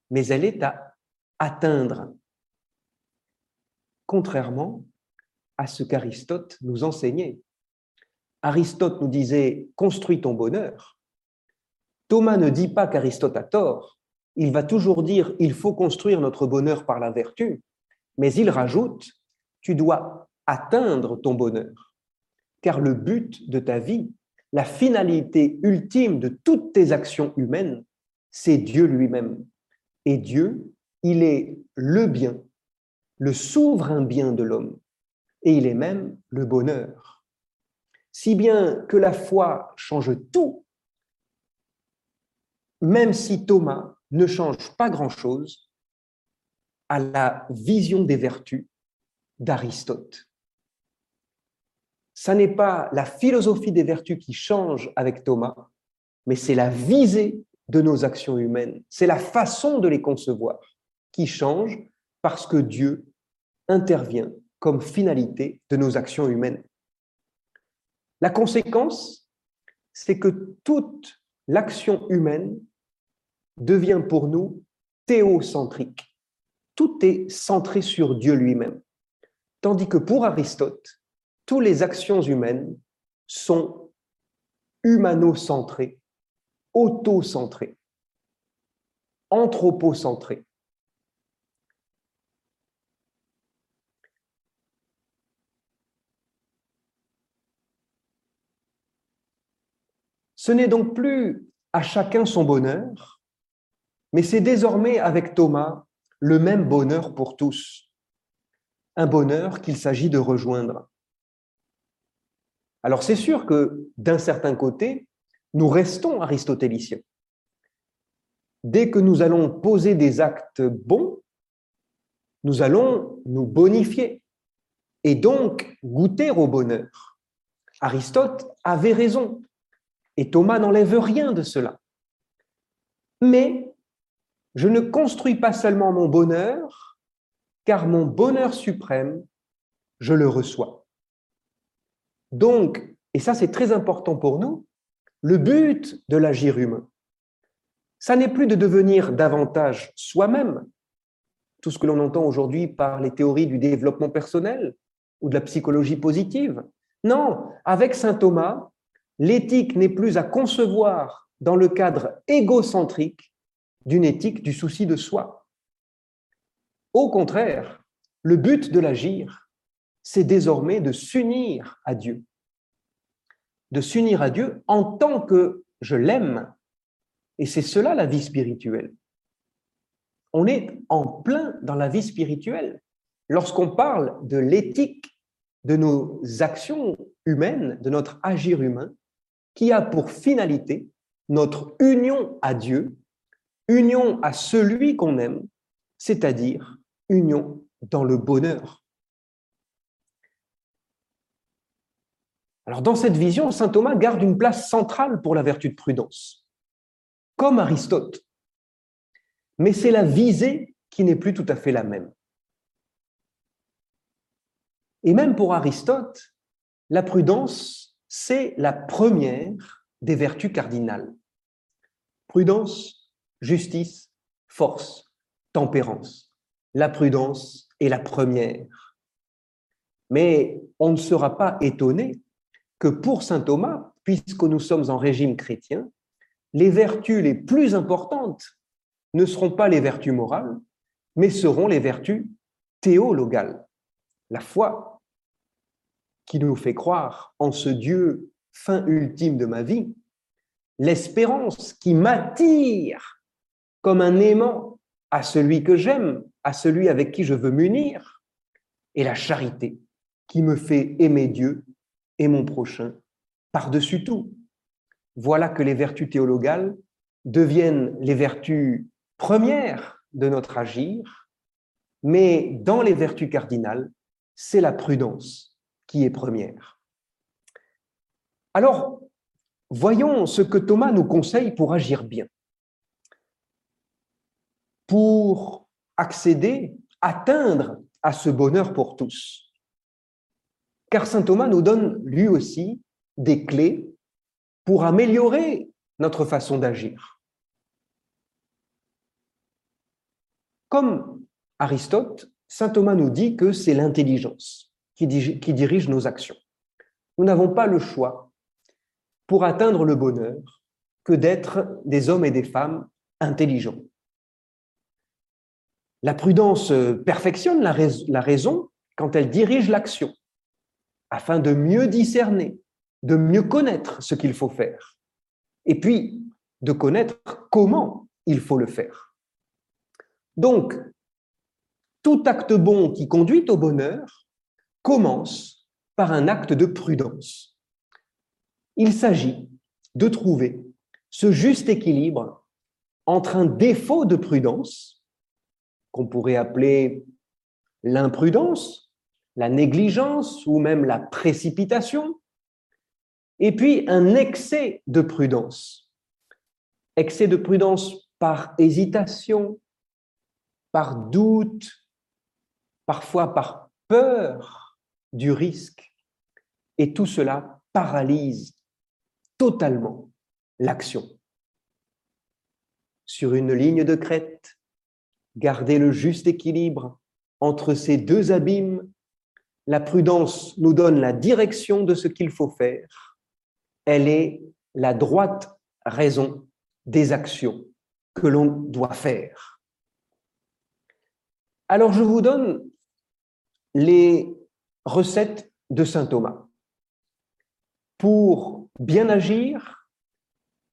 mais elle est à atteindre. Contrairement à ce qu'Aristote nous enseignait. Aristote nous disait construis ton bonheur. Thomas ne dit pas qu'Aristote a tort. Il va toujours dire il faut construire notre bonheur par la vertu, mais il rajoute tu dois atteindre ton bonheur. Car le but de ta vie, la finalité ultime de toutes tes actions humaines, c'est Dieu lui-même. Et Dieu, il est le bien, le souverain bien de l'homme, et il est même le bonheur. Si bien que la foi change tout, même si Thomas ne change pas grand-chose à la vision des vertus d'Aristote. Ce n'est pas la philosophie des vertus qui change avec Thomas, mais c'est la visée de nos actions humaines, c'est la façon de les concevoir qui change parce que Dieu intervient comme finalité de nos actions humaines. La conséquence, c'est que toute l'action humaine devient pour nous théocentrique. Tout est centré sur Dieu lui-même. Tandis que pour Aristote, toutes les actions humaines sont humano-centrées, auto-centrées, anthropocentrées. Ce n'est donc plus à chacun son bonheur, mais c'est désormais avec Thomas le même bonheur pour tous, un bonheur qu'il s'agit de rejoindre. Alors c'est sûr que d'un certain côté, nous restons aristotéliciens. Dès que nous allons poser des actes bons, nous allons nous bonifier et donc goûter au bonheur. Aristote avait raison. Et Thomas n'enlève rien de cela. Mais je ne construis pas seulement mon bonheur, car mon bonheur suprême, je le reçois. Donc, et ça c'est très important pour nous, le but de l'agir humain, ça n'est plus de devenir davantage soi-même, tout ce que l'on entend aujourd'hui par les théories du développement personnel ou de la psychologie positive. Non, avec Saint Thomas, l'éthique n'est plus à concevoir dans le cadre égocentrique d'une éthique du souci de soi. Au contraire, le but de l'agir, c'est désormais de s'unir à Dieu. De s'unir à Dieu en tant que je l'aime. Et c'est cela la vie spirituelle. On est en plein dans la vie spirituelle. Lorsqu'on parle de l'éthique de nos actions humaines, de notre agir humain, qui a pour finalité notre union à Dieu, union à celui qu'on aime, c'est-à-dire union dans le bonheur. Alors dans cette vision, Saint Thomas garde une place centrale pour la vertu de prudence, comme Aristote. Mais c'est la visée qui n'est plus tout à fait la même. Et même pour Aristote, la prudence c'est la première des vertus cardinales. Prudence, justice, force, tempérance. La prudence est la première. Mais on ne sera pas étonné que pour Saint Thomas, puisque nous sommes en régime chrétien, les vertus les plus importantes ne seront pas les vertus morales, mais seront les vertus théologales. La foi, qui nous fait croire en ce Dieu fin ultime de ma vie, l'espérance qui m'attire comme un aimant à celui que j'aime, à celui avec qui je veux m'unir, et la charité qui me fait aimer Dieu et mon prochain par-dessus tout. Voilà que les vertus théologales deviennent les vertus premières de notre agir, mais dans les vertus cardinales, c'est la prudence qui est première. Alors, voyons ce que Thomas nous conseille pour agir bien, pour accéder, atteindre à ce bonheur pour tous. Car Saint Thomas nous donne lui aussi des clés pour améliorer notre façon d'agir. Comme Aristote, Saint Thomas nous dit que c'est l'intelligence qui dirige nos actions. Nous n'avons pas le choix pour atteindre le bonheur que d'être des hommes et des femmes intelligents. La prudence perfectionne la, raison quand elle dirige l'action, afin de mieux discerner, de mieux connaître ce qu'il faut faire, et puis de connaître comment il faut le faire. Donc, tout acte bon qui conduit au bonheur commence par un acte de prudence. Il s'agit de trouver ce juste équilibre entre un défaut de prudence, qu'on pourrait appeler l'imprudence, la négligence ou même la précipitation, et puis un excès de prudence. Excès de prudence par hésitation, par doute, parfois par peur du risque. Et tout cela paralyse totalement l'action. Sur une ligne de crête, garder le juste équilibre entre ces deux abîmes. La prudence nous donne la direction de ce qu'il faut faire. Elle est la droite raison des actions que l'on doit faire. Alors je vous donne les recettes de Saint Thomas pour bien agir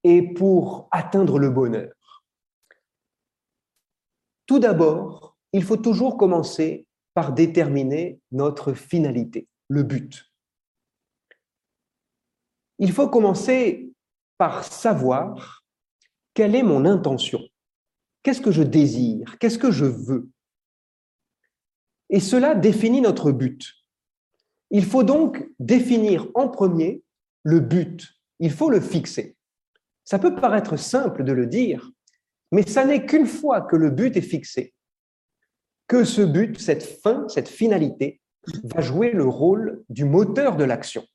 et pour atteindre le bonheur. Tout d'abord, il faut toujours commencer par déterminer notre finalité, le but. Il faut commencer par savoir quelle est mon intention, qu'est-ce que je désire, qu'est-ce que je veux? Et cela définit notre but. Il faut donc définir en premier le but, il faut le fixer. Ça peut paraître simple de le dire, mais ça n'est qu'une fois que le but est fixé, que ce but, cette fin, cette finalité, va jouer le rôle du moteur de l'action.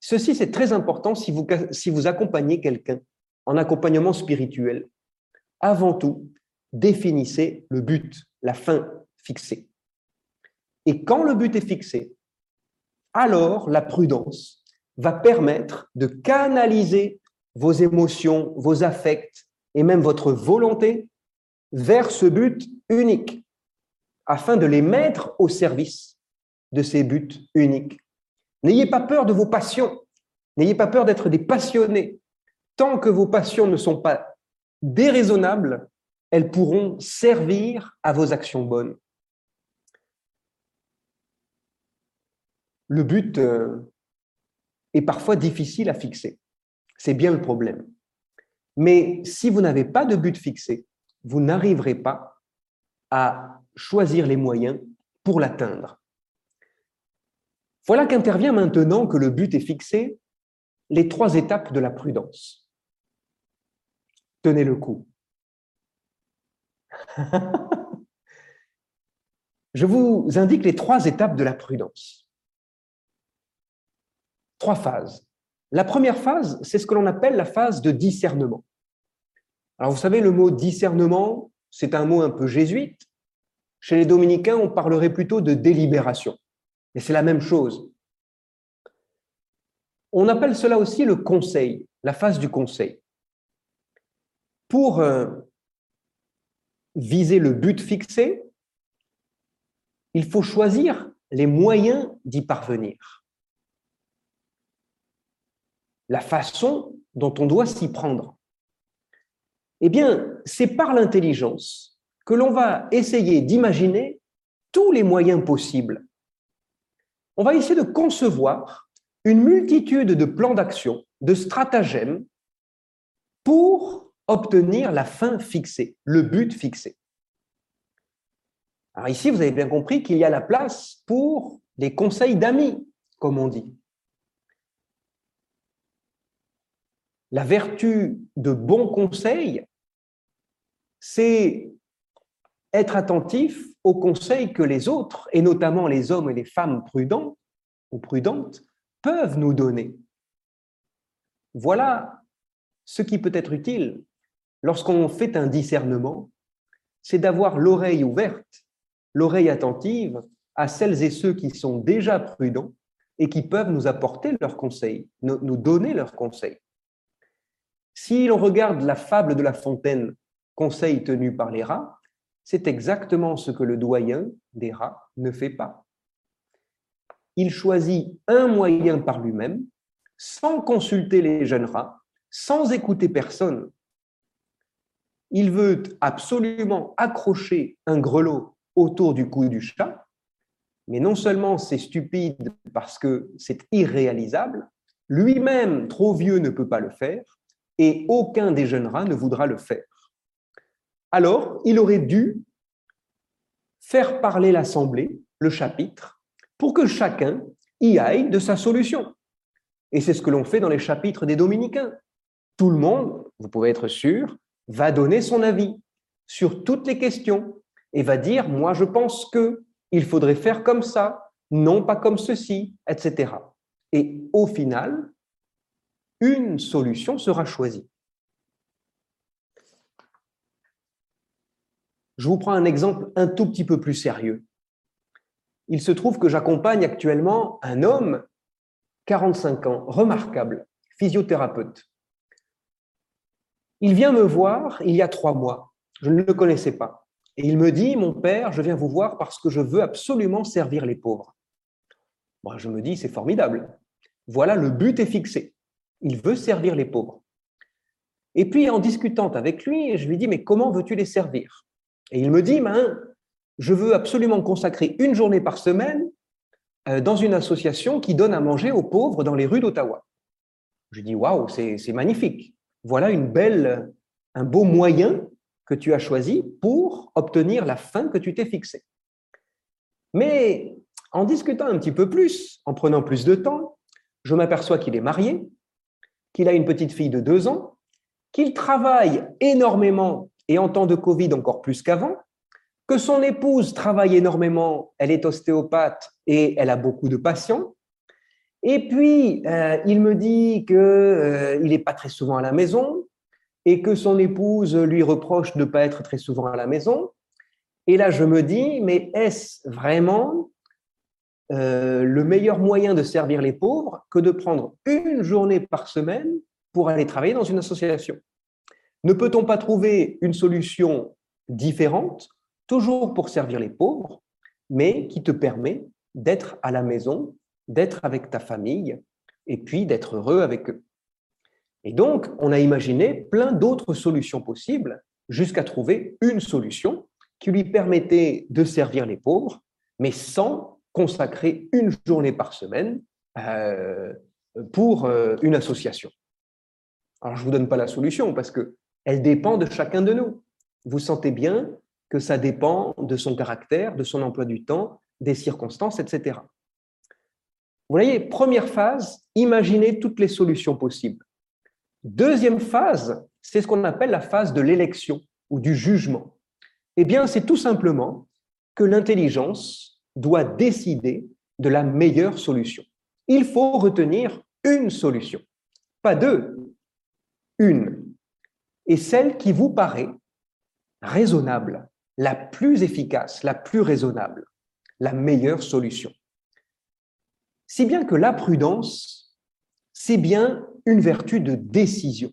Ceci, c'est très important si vous, si vous accompagnez quelqu'un en accompagnement spirituel. Avant tout, définissez le but, la fin fixée. Et quand le but est fixé, alors la prudence va permettre de canaliser vos émotions, vos affects et même votre volonté vers ce but unique, afin de les mettre au service de ces buts uniques. N'ayez pas peur de vos passions, n'ayez pas peur d'être des passionnés. Tant que vos passions ne sont pas déraisonnables, elles pourront servir à vos actions bonnes. Le but euh, est parfois difficile à fixer. C'est bien le problème. Mais si vous n'avez pas de but fixé, vous n'arriverez pas à choisir les moyens pour l'atteindre. Voilà qu'intervient maintenant que le but est fixé, les trois étapes de la prudence. Tenez le coup. Je vous indique les trois étapes de la prudence. Trois phases. La première phase, c'est ce que l'on appelle la phase de discernement. Alors vous savez, le mot discernement, c'est un mot un peu jésuite. Chez les dominicains, on parlerait plutôt de délibération. Et c'est la même chose. On appelle cela aussi le conseil, la phase du conseil. Pour euh, viser le but fixé, il faut choisir les moyens d'y parvenir. La façon dont on doit s'y prendre. Eh bien, c'est par l'intelligence que l'on va essayer d'imaginer tous les moyens possibles. On va essayer de concevoir une multitude de plans d'action, de stratagèmes pour obtenir la fin fixée, le but fixé. Alors ici, vous avez bien compris qu'il y a la place pour les conseils d'amis, comme on dit. La vertu de bons conseils, c'est être attentif aux conseils que les autres, et notamment les hommes et les femmes prudents ou prudentes, peuvent nous donner. Voilà ce qui peut être utile lorsqu'on fait un discernement, c'est d'avoir l'oreille ouverte, l'oreille attentive à celles et ceux qui sont déjà prudents et qui peuvent nous apporter leurs conseils, nous donner leurs conseils. Si l'on regarde la fable de la fontaine, conseil tenu par les rats, c'est exactement ce que le doyen des rats ne fait pas. Il choisit un moyen par lui-même, sans consulter les jeunes rats, sans écouter personne. Il veut absolument accrocher un grelot autour du cou du chat, mais non seulement c'est stupide parce que c'est irréalisable, lui-même, trop vieux, ne peut pas le faire, et aucun des jeunes rats ne voudra le faire. Alors, il aurait dû faire parler l'assemblée, le chapitre, pour que chacun y aille de sa solution. Et c'est ce que l'on fait dans les chapitres des dominicains. Tout le monde, vous pouvez être sûr, va donner son avis sur toutes les questions et va dire, moi je pense que il faudrait faire comme ça, non pas comme ceci, etc. Et au final, une solution sera choisie. Je vous prends un exemple un tout petit peu plus sérieux. Il se trouve que j'accompagne actuellement un homme, 45 ans, remarquable, physiothérapeute. Il vient me voir il y a trois mois. Je ne le connaissais pas. Et il me dit, mon père, je viens vous voir parce que je veux absolument servir les pauvres. Moi, je me dis, c'est formidable. Voilà, le but est fixé. Il veut servir les pauvres. Et puis, en discutant avec lui, je lui dis, mais comment veux-tu les servir? Et il me dit, ben, je veux absolument consacrer une journée par semaine euh, dans une association qui donne à manger aux pauvres dans les rues d'Ottawa. Je dis, waouh, c'est magnifique. Voilà une belle, un beau moyen que tu as choisi pour obtenir la fin que tu t'es fixée. Mais en discutant un petit peu plus, en prenant plus de temps, je m'aperçois qu'il est marié, qu'il a une petite fille de deux ans, qu'il travaille énormément et en temps de Covid encore plus qu'avant, que son épouse travaille énormément, elle est ostéopathe et elle a beaucoup de patients. Et puis, euh, il me dit qu'il euh, n'est pas très souvent à la maison, et que son épouse lui reproche de ne pas être très souvent à la maison. Et là, je me dis, mais est-ce vraiment euh, le meilleur moyen de servir les pauvres que de prendre une journée par semaine pour aller travailler dans une association? Ne peut-on pas trouver une solution différente, toujours pour servir les pauvres, mais qui te permet d'être à la maison, d'être avec ta famille, et puis d'être heureux avec eux? Et donc, on a imaginé plein d'autres solutions possibles jusqu'à trouver une solution qui lui permettait de servir les pauvres, mais sans consacrer une journée par semaine euh, pour euh, une association. Alors, je ne vous donne pas la solution parce qu'elle dépend de chacun de nous. Vous sentez bien que ça dépend de son caractère, de son emploi du temps, des circonstances, etc. Vous voyez, première phase, imaginez toutes les solutions possibles. Deuxième phase, c'est ce qu'on appelle la phase de l'élection ou du jugement. Eh bien, c'est tout simplement que l'intelligence doit décider de la meilleure solution. Il faut retenir une solution, pas deux, une, et celle qui vous paraît raisonnable, la plus efficace, la plus raisonnable, la meilleure solution. Si bien que la prudence, c'est bien une vertu de décision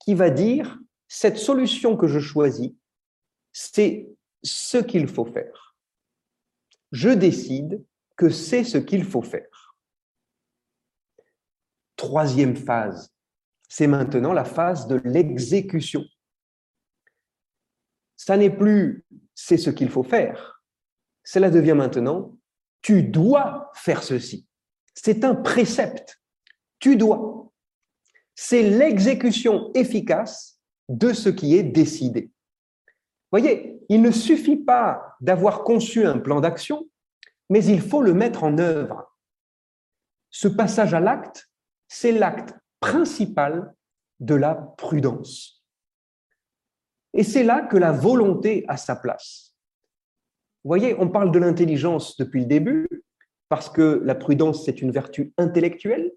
qui va dire cette solution que je choisis, c'est ce qu'il faut faire. Je décide que c'est ce qu'il faut faire. Troisième phase, c'est maintenant la phase de l'exécution. Ça n'est plus c'est ce qu'il faut faire. Cela devient maintenant tu dois faire ceci. C'est un précepte. Tu dois. C'est l'exécution efficace de ce qui est décidé. Voyez, il ne suffit pas d'avoir conçu un plan d'action, mais il faut le mettre en œuvre. Ce passage à l'acte, c'est l'acte principal de la prudence. Et c'est là que la volonté a sa place. Vous voyez, on parle de l'intelligence depuis le début, parce que la prudence, c'est une vertu intellectuelle,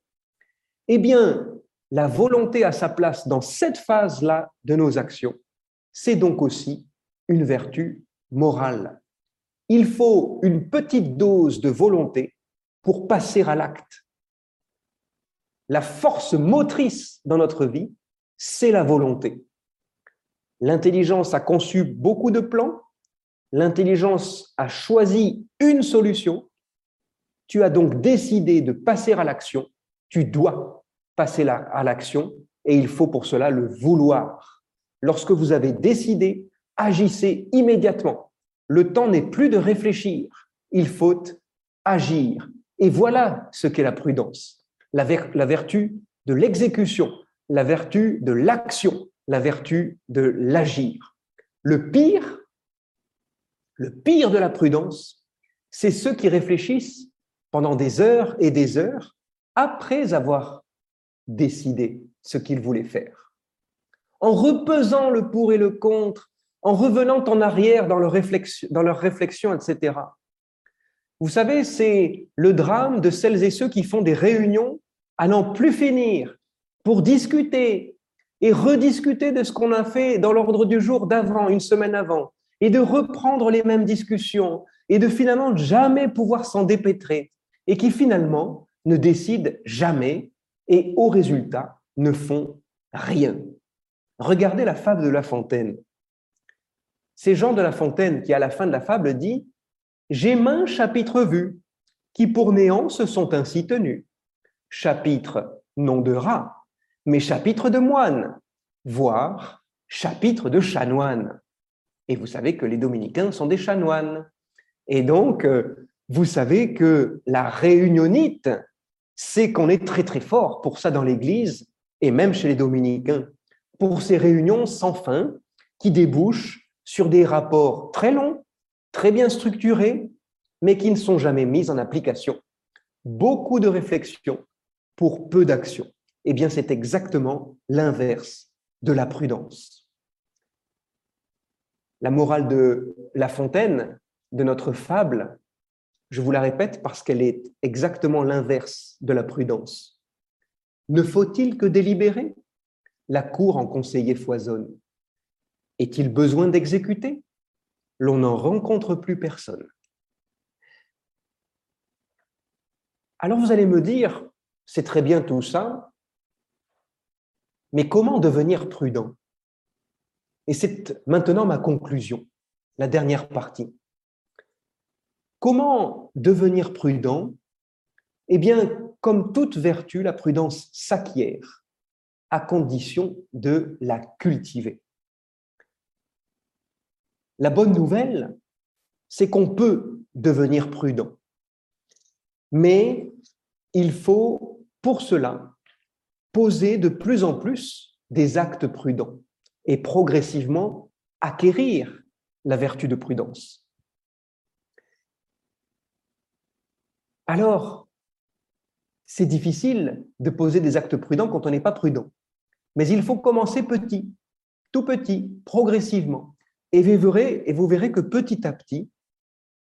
eh bien, la volonté à sa place dans cette phase-là de nos actions, c'est donc aussi une vertu morale. Il faut une petite dose de volonté pour passer à l'acte. La force motrice dans notre vie, c'est la volonté. L'intelligence a conçu beaucoup de plans, l'intelligence a choisi une solution, tu as donc décidé de passer à l'action, tu dois passer à l'action et il faut pour cela le vouloir. Lorsque vous avez décidé, agissez immédiatement. Le temps n'est plus de réfléchir, il faut agir. Et voilà ce qu'est la prudence, la, vertu de l'exécution, la vertu de l'action, la vertu de l'agir. Le pire, le pire de la prudence, c'est ceux qui réfléchissent pendant des heures et des heures après avoir décidé ce qu'ils voulaient faire. En repesant le pour et le contre, en revenant en arrière dans leur réflexion, dans leur réflexion etc. Vous savez, c'est le drame de celles et ceux qui font des réunions à n'en plus finir pour discuter et rediscuter de ce qu'on a fait dans l'ordre du jour d'avant, une semaine avant, et de reprendre les mêmes discussions et de finalement jamais pouvoir s'en dépêtrer et qui finalement ne décident jamais et au résultat ne font rien. Regardez la fable de La Fontaine. C'est Jean de La Fontaine qui, à la fin de la fable, dit J'ai main chapitres vus, qui pour néant se sont ainsi tenus. Chapitre non de rat, mais chapitre de moine, voire chapitre de chanoine. Et vous savez que les dominicains sont des chanoines. Et donc, euh, vous savez que la réunionite, c'est qu'on est très très fort pour ça dans l'Église et même chez les dominicains, pour ces réunions sans fin qui débouchent sur des rapports très longs, très bien structurés, mais qui ne sont jamais mis en application. Beaucoup de réflexions pour peu d'actions. Eh bien, c'est exactement l'inverse de la prudence. La morale de La Fontaine, de notre fable, je vous la répète parce qu'elle est exactement l'inverse de la prudence. Ne faut-il que délibérer? La cour en conseiller foisonne. Est-il besoin d'exécuter? L'on n'en rencontre plus personne. Alors vous allez me dire, c'est très bien tout ça, mais comment devenir prudent? Et c'est maintenant ma conclusion, la dernière partie. Comment devenir prudent? Eh bien, comme toute vertu, la prudence s'acquiert à condition de la cultiver. La bonne nouvelle, c'est qu'on peut devenir prudent, mais il faut pour cela poser de plus en plus des actes prudents et progressivement acquérir la vertu de prudence. alors c'est difficile de poser des actes prudents quand on n'est pas prudent. Mais il faut commencer petit, tout petit, progressivement. Et vous verrez, verrez que petit à petit,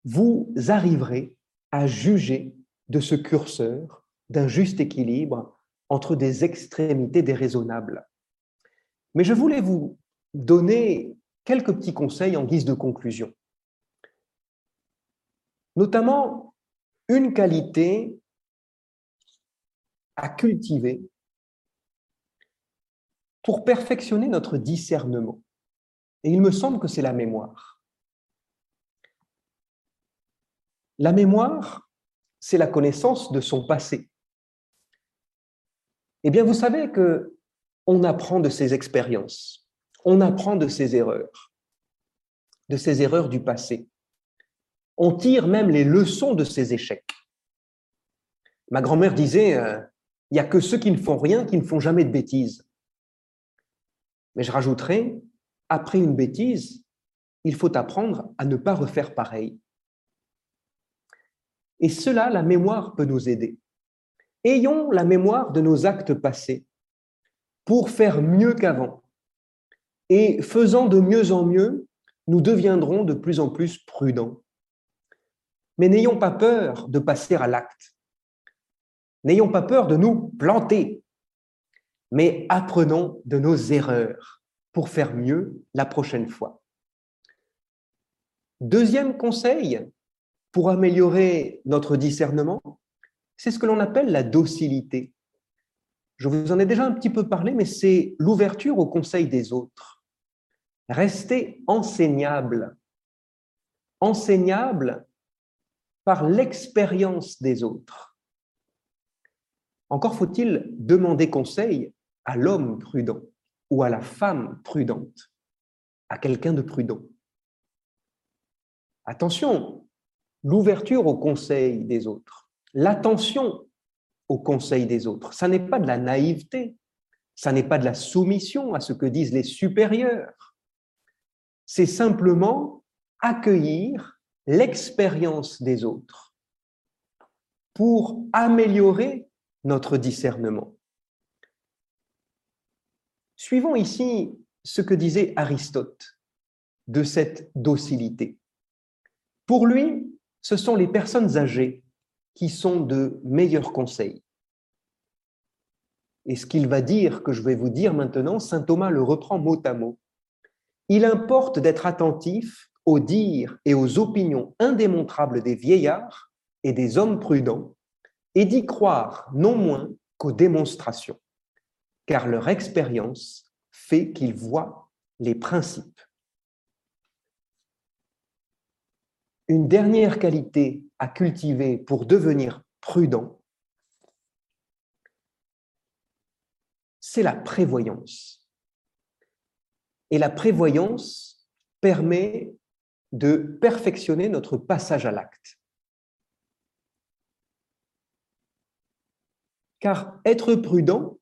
vous arriverez à juger de ce curseur d'un juste équilibre entre des extrémités déraisonnables. Mais je voulais vous donner quelques petits conseils en guise de conclusion. Notamment une qualité à cultiver pour perfectionner notre discernement. Et il me semble que c'est la mémoire. La mémoire, c'est la connaissance de son passé. Eh bien, vous savez que on apprend de ses expériences, on apprend de ses erreurs, de ses erreurs du passé. On tire même les leçons de ces échecs. Ma grand-mère disait, euh, il n'y a que ceux qui ne font rien qui ne font jamais de bêtises. Mais je rajouterai, après une bêtise, il faut apprendre à ne pas refaire pareil. Et cela, la mémoire peut nous aider. Ayons la mémoire de nos actes passés pour faire mieux qu'avant. Et faisant de mieux en mieux, nous deviendrons de plus en plus prudents. Mais n'ayons pas peur de passer à l'acte. N'ayons pas peur de nous planter, mais apprenons de nos erreurs pour faire mieux la prochaine fois. Deuxième conseil pour améliorer notre discernement, c'est ce que l'on appelle la docilité. Je vous en ai déjà un petit peu parlé, mais c'est l'ouverture au conseil des autres. Rester enseignable. Enseignable par l'expérience des autres. Encore faut-il demander conseil à l'homme prudent ou à la femme prudente, à quelqu'un de prudent. Attention, l'ouverture au conseil des autres, l'attention au conseil des autres, ça n'est pas de la naïveté, ça n'est pas de la soumission à ce que disent les supérieurs, c'est simplement accueillir l'expérience des autres pour améliorer notre discernement. Suivons ici ce que disait Aristote de cette docilité. Pour lui, ce sont les personnes âgées qui sont de meilleurs conseils. Et ce qu'il va dire, que je vais vous dire maintenant, saint Thomas le reprend mot à mot. Il importe d'être attentif aux dires et aux opinions indémontrables des vieillards et des hommes prudents, et d'y croire non moins qu'aux démonstrations, car leur expérience fait qu'ils voient les principes. Une dernière qualité à cultiver pour devenir prudent, c'est la prévoyance. Et la prévoyance permet de perfectionner notre passage à l'acte. Car être prudent,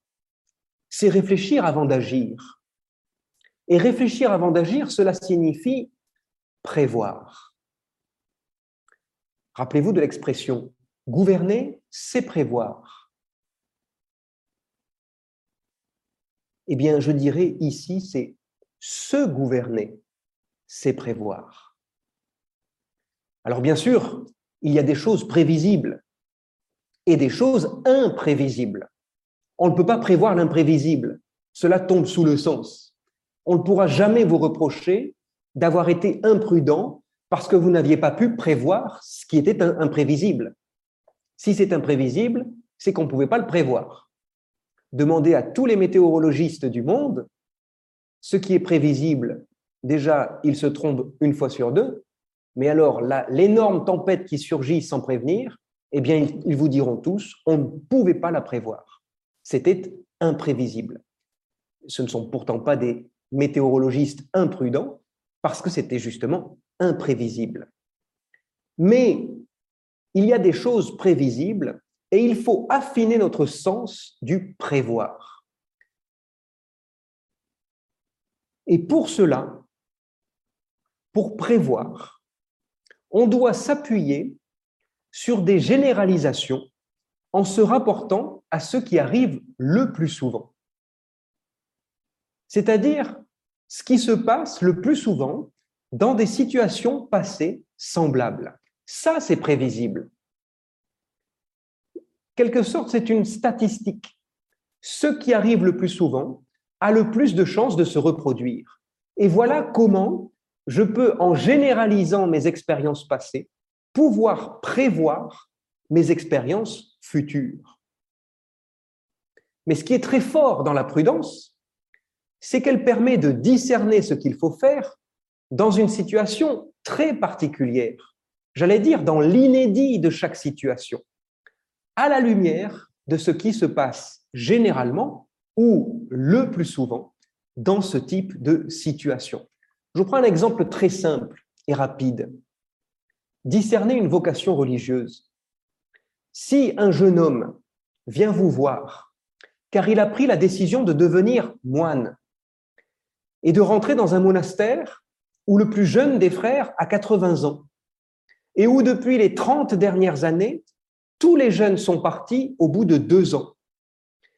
c'est réfléchir avant d'agir. Et réfléchir avant d'agir, cela signifie prévoir. Rappelez-vous de l'expression gouverner, c'est prévoir. Eh bien, je dirais ici, c'est se gouverner, c'est prévoir. Alors bien sûr, il y a des choses prévisibles et des choses imprévisibles. On ne peut pas prévoir l'imprévisible. Cela tombe sous le sens. On ne pourra jamais vous reprocher d'avoir été imprudent parce que vous n'aviez pas pu prévoir ce qui était imprévisible. Si c'est imprévisible, c'est qu'on ne pouvait pas le prévoir. Demandez à tous les météorologistes du monde, ce qui est prévisible, déjà, ils se trompent une fois sur deux, mais alors l'énorme tempête qui surgit sans prévenir, eh bien, ils vous diront tous, on ne pouvait pas la prévoir. C'était imprévisible. Ce ne sont pourtant pas des météorologistes imprudents, parce que c'était justement imprévisible. Mais il y a des choses prévisibles et il faut affiner notre sens du prévoir. Et pour cela, pour prévoir, on doit s'appuyer sur des généralisations en se rapportant à ce qui arrive le plus souvent. C'est-à-dire ce qui se passe le plus souvent dans des situations passées semblables. Ça, c'est prévisible. Quelque sorte, c'est une statistique. Ce qui arrive le plus souvent a le plus de chances de se reproduire. Et voilà comment je peux, en généralisant mes expériences passées, pouvoir prévoir mes expériences futures. Mais ce qui est très fort dans la prudence, c'est qu'elle permet de discerner ce qu'il faut faire dans une situation très particulière, j'allais dire dans l'inédit de chaque situation, à la lumière de ce qui se passe généralement ou le plus souvent dans ce type de situation. Je vous prends un exemple très simple et rapide. Discerner une vocation religieuse. Si un jeune homme vient vous voir car il a pris la décision de devenir moine et de rentrer dans un monastère où le plus jeune des frères a 80 ans et où depuis les 30 dernières années, tous les jeunes sont partis au bout de deux ans.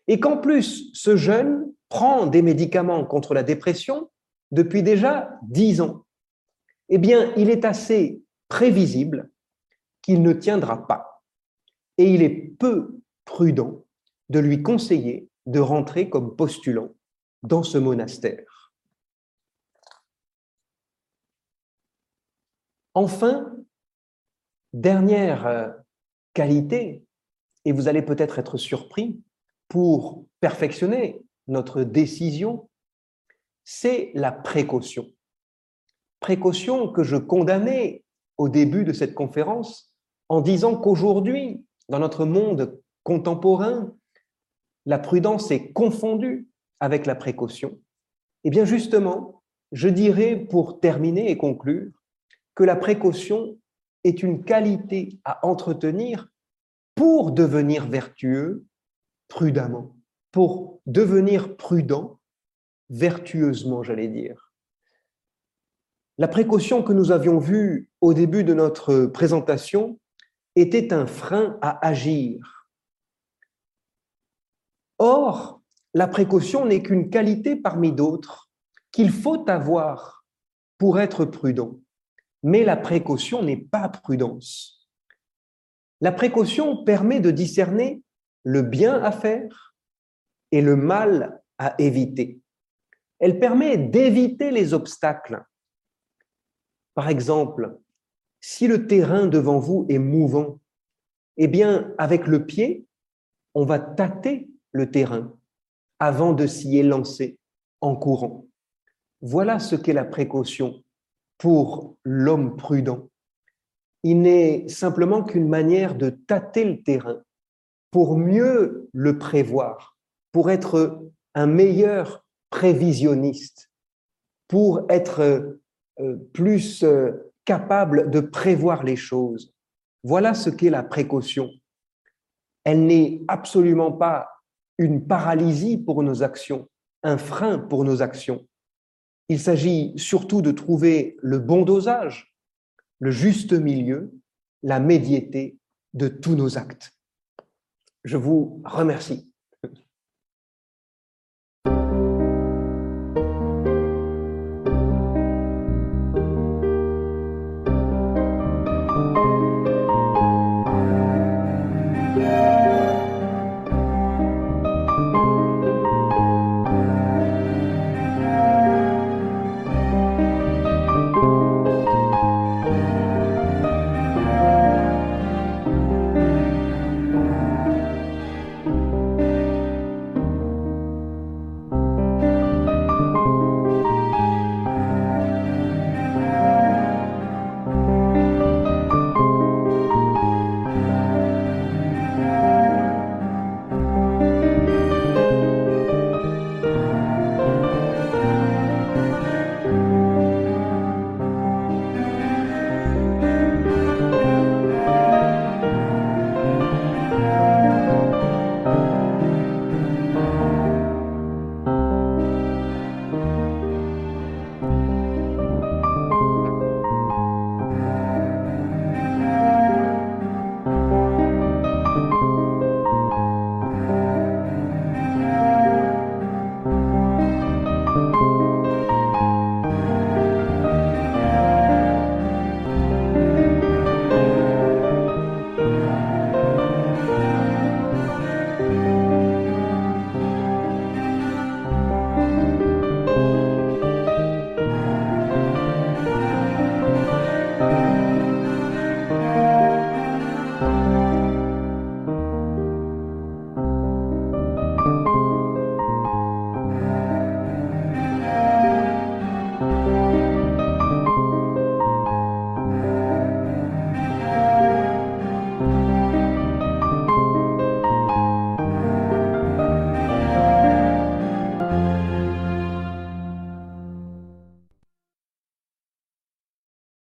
Et qu'en plus, ce jeune prend des médicaments contre la dépression depuis déjà dix ans. Eh bien, il est assez prévisible qu'il ne tiendra pas. Et il est peu prudent de lui conseiller de rentrer comme postulant dans ce monastère. Enfin, dernière euh, qualité, et vous allez peut-être être surpris, pour perfectionner notre décision, c'est la précaution. Précaution que je condamnais au début de cette conférence en disant qu'aujourd'hui, dans notre monde contemporain, la prudence est confondue avec la précaution. Eh bien justement, je dirais pour terminer et conclure que la précaution est une qualité à entretenir pour devenir vertueux prudemment, pour devenir prudent vertueusement, j'allais dire. La précaution que nous avions vue au début de notre présentation était un frein à agir. Or, la précaution n'est qu'une qualité parmi d'autres qu'il faut avoir pour être prudent. Mais la précaution n'est pas prudence. La précaution permet de discerner le bien à faire et le mal à éviter. Elle permet d'éviter les obstacles. Par exemple, si le terrain devant vous est mouvant, eh bien, avec le pied, on va tâter le terrain avant de s'y élancer en courant. Voilà ce qu'est la précaution pour l'homme prudent. Il n'est simplement qu'une manière de tâter le terrain pour mieux le prévoir, pour être un meilleur prévisionniste, pour être euh, plus euh, capable de prévoir les choses. Voilà ce qu'est la précaution. Elle n'est absolument pas une paralysie pour nos actions, un frein pour nos actions. Il s'agit surtout de trouver le bon dosage, le juste milieu, la médiété de tous nos actes. Je vous remercie.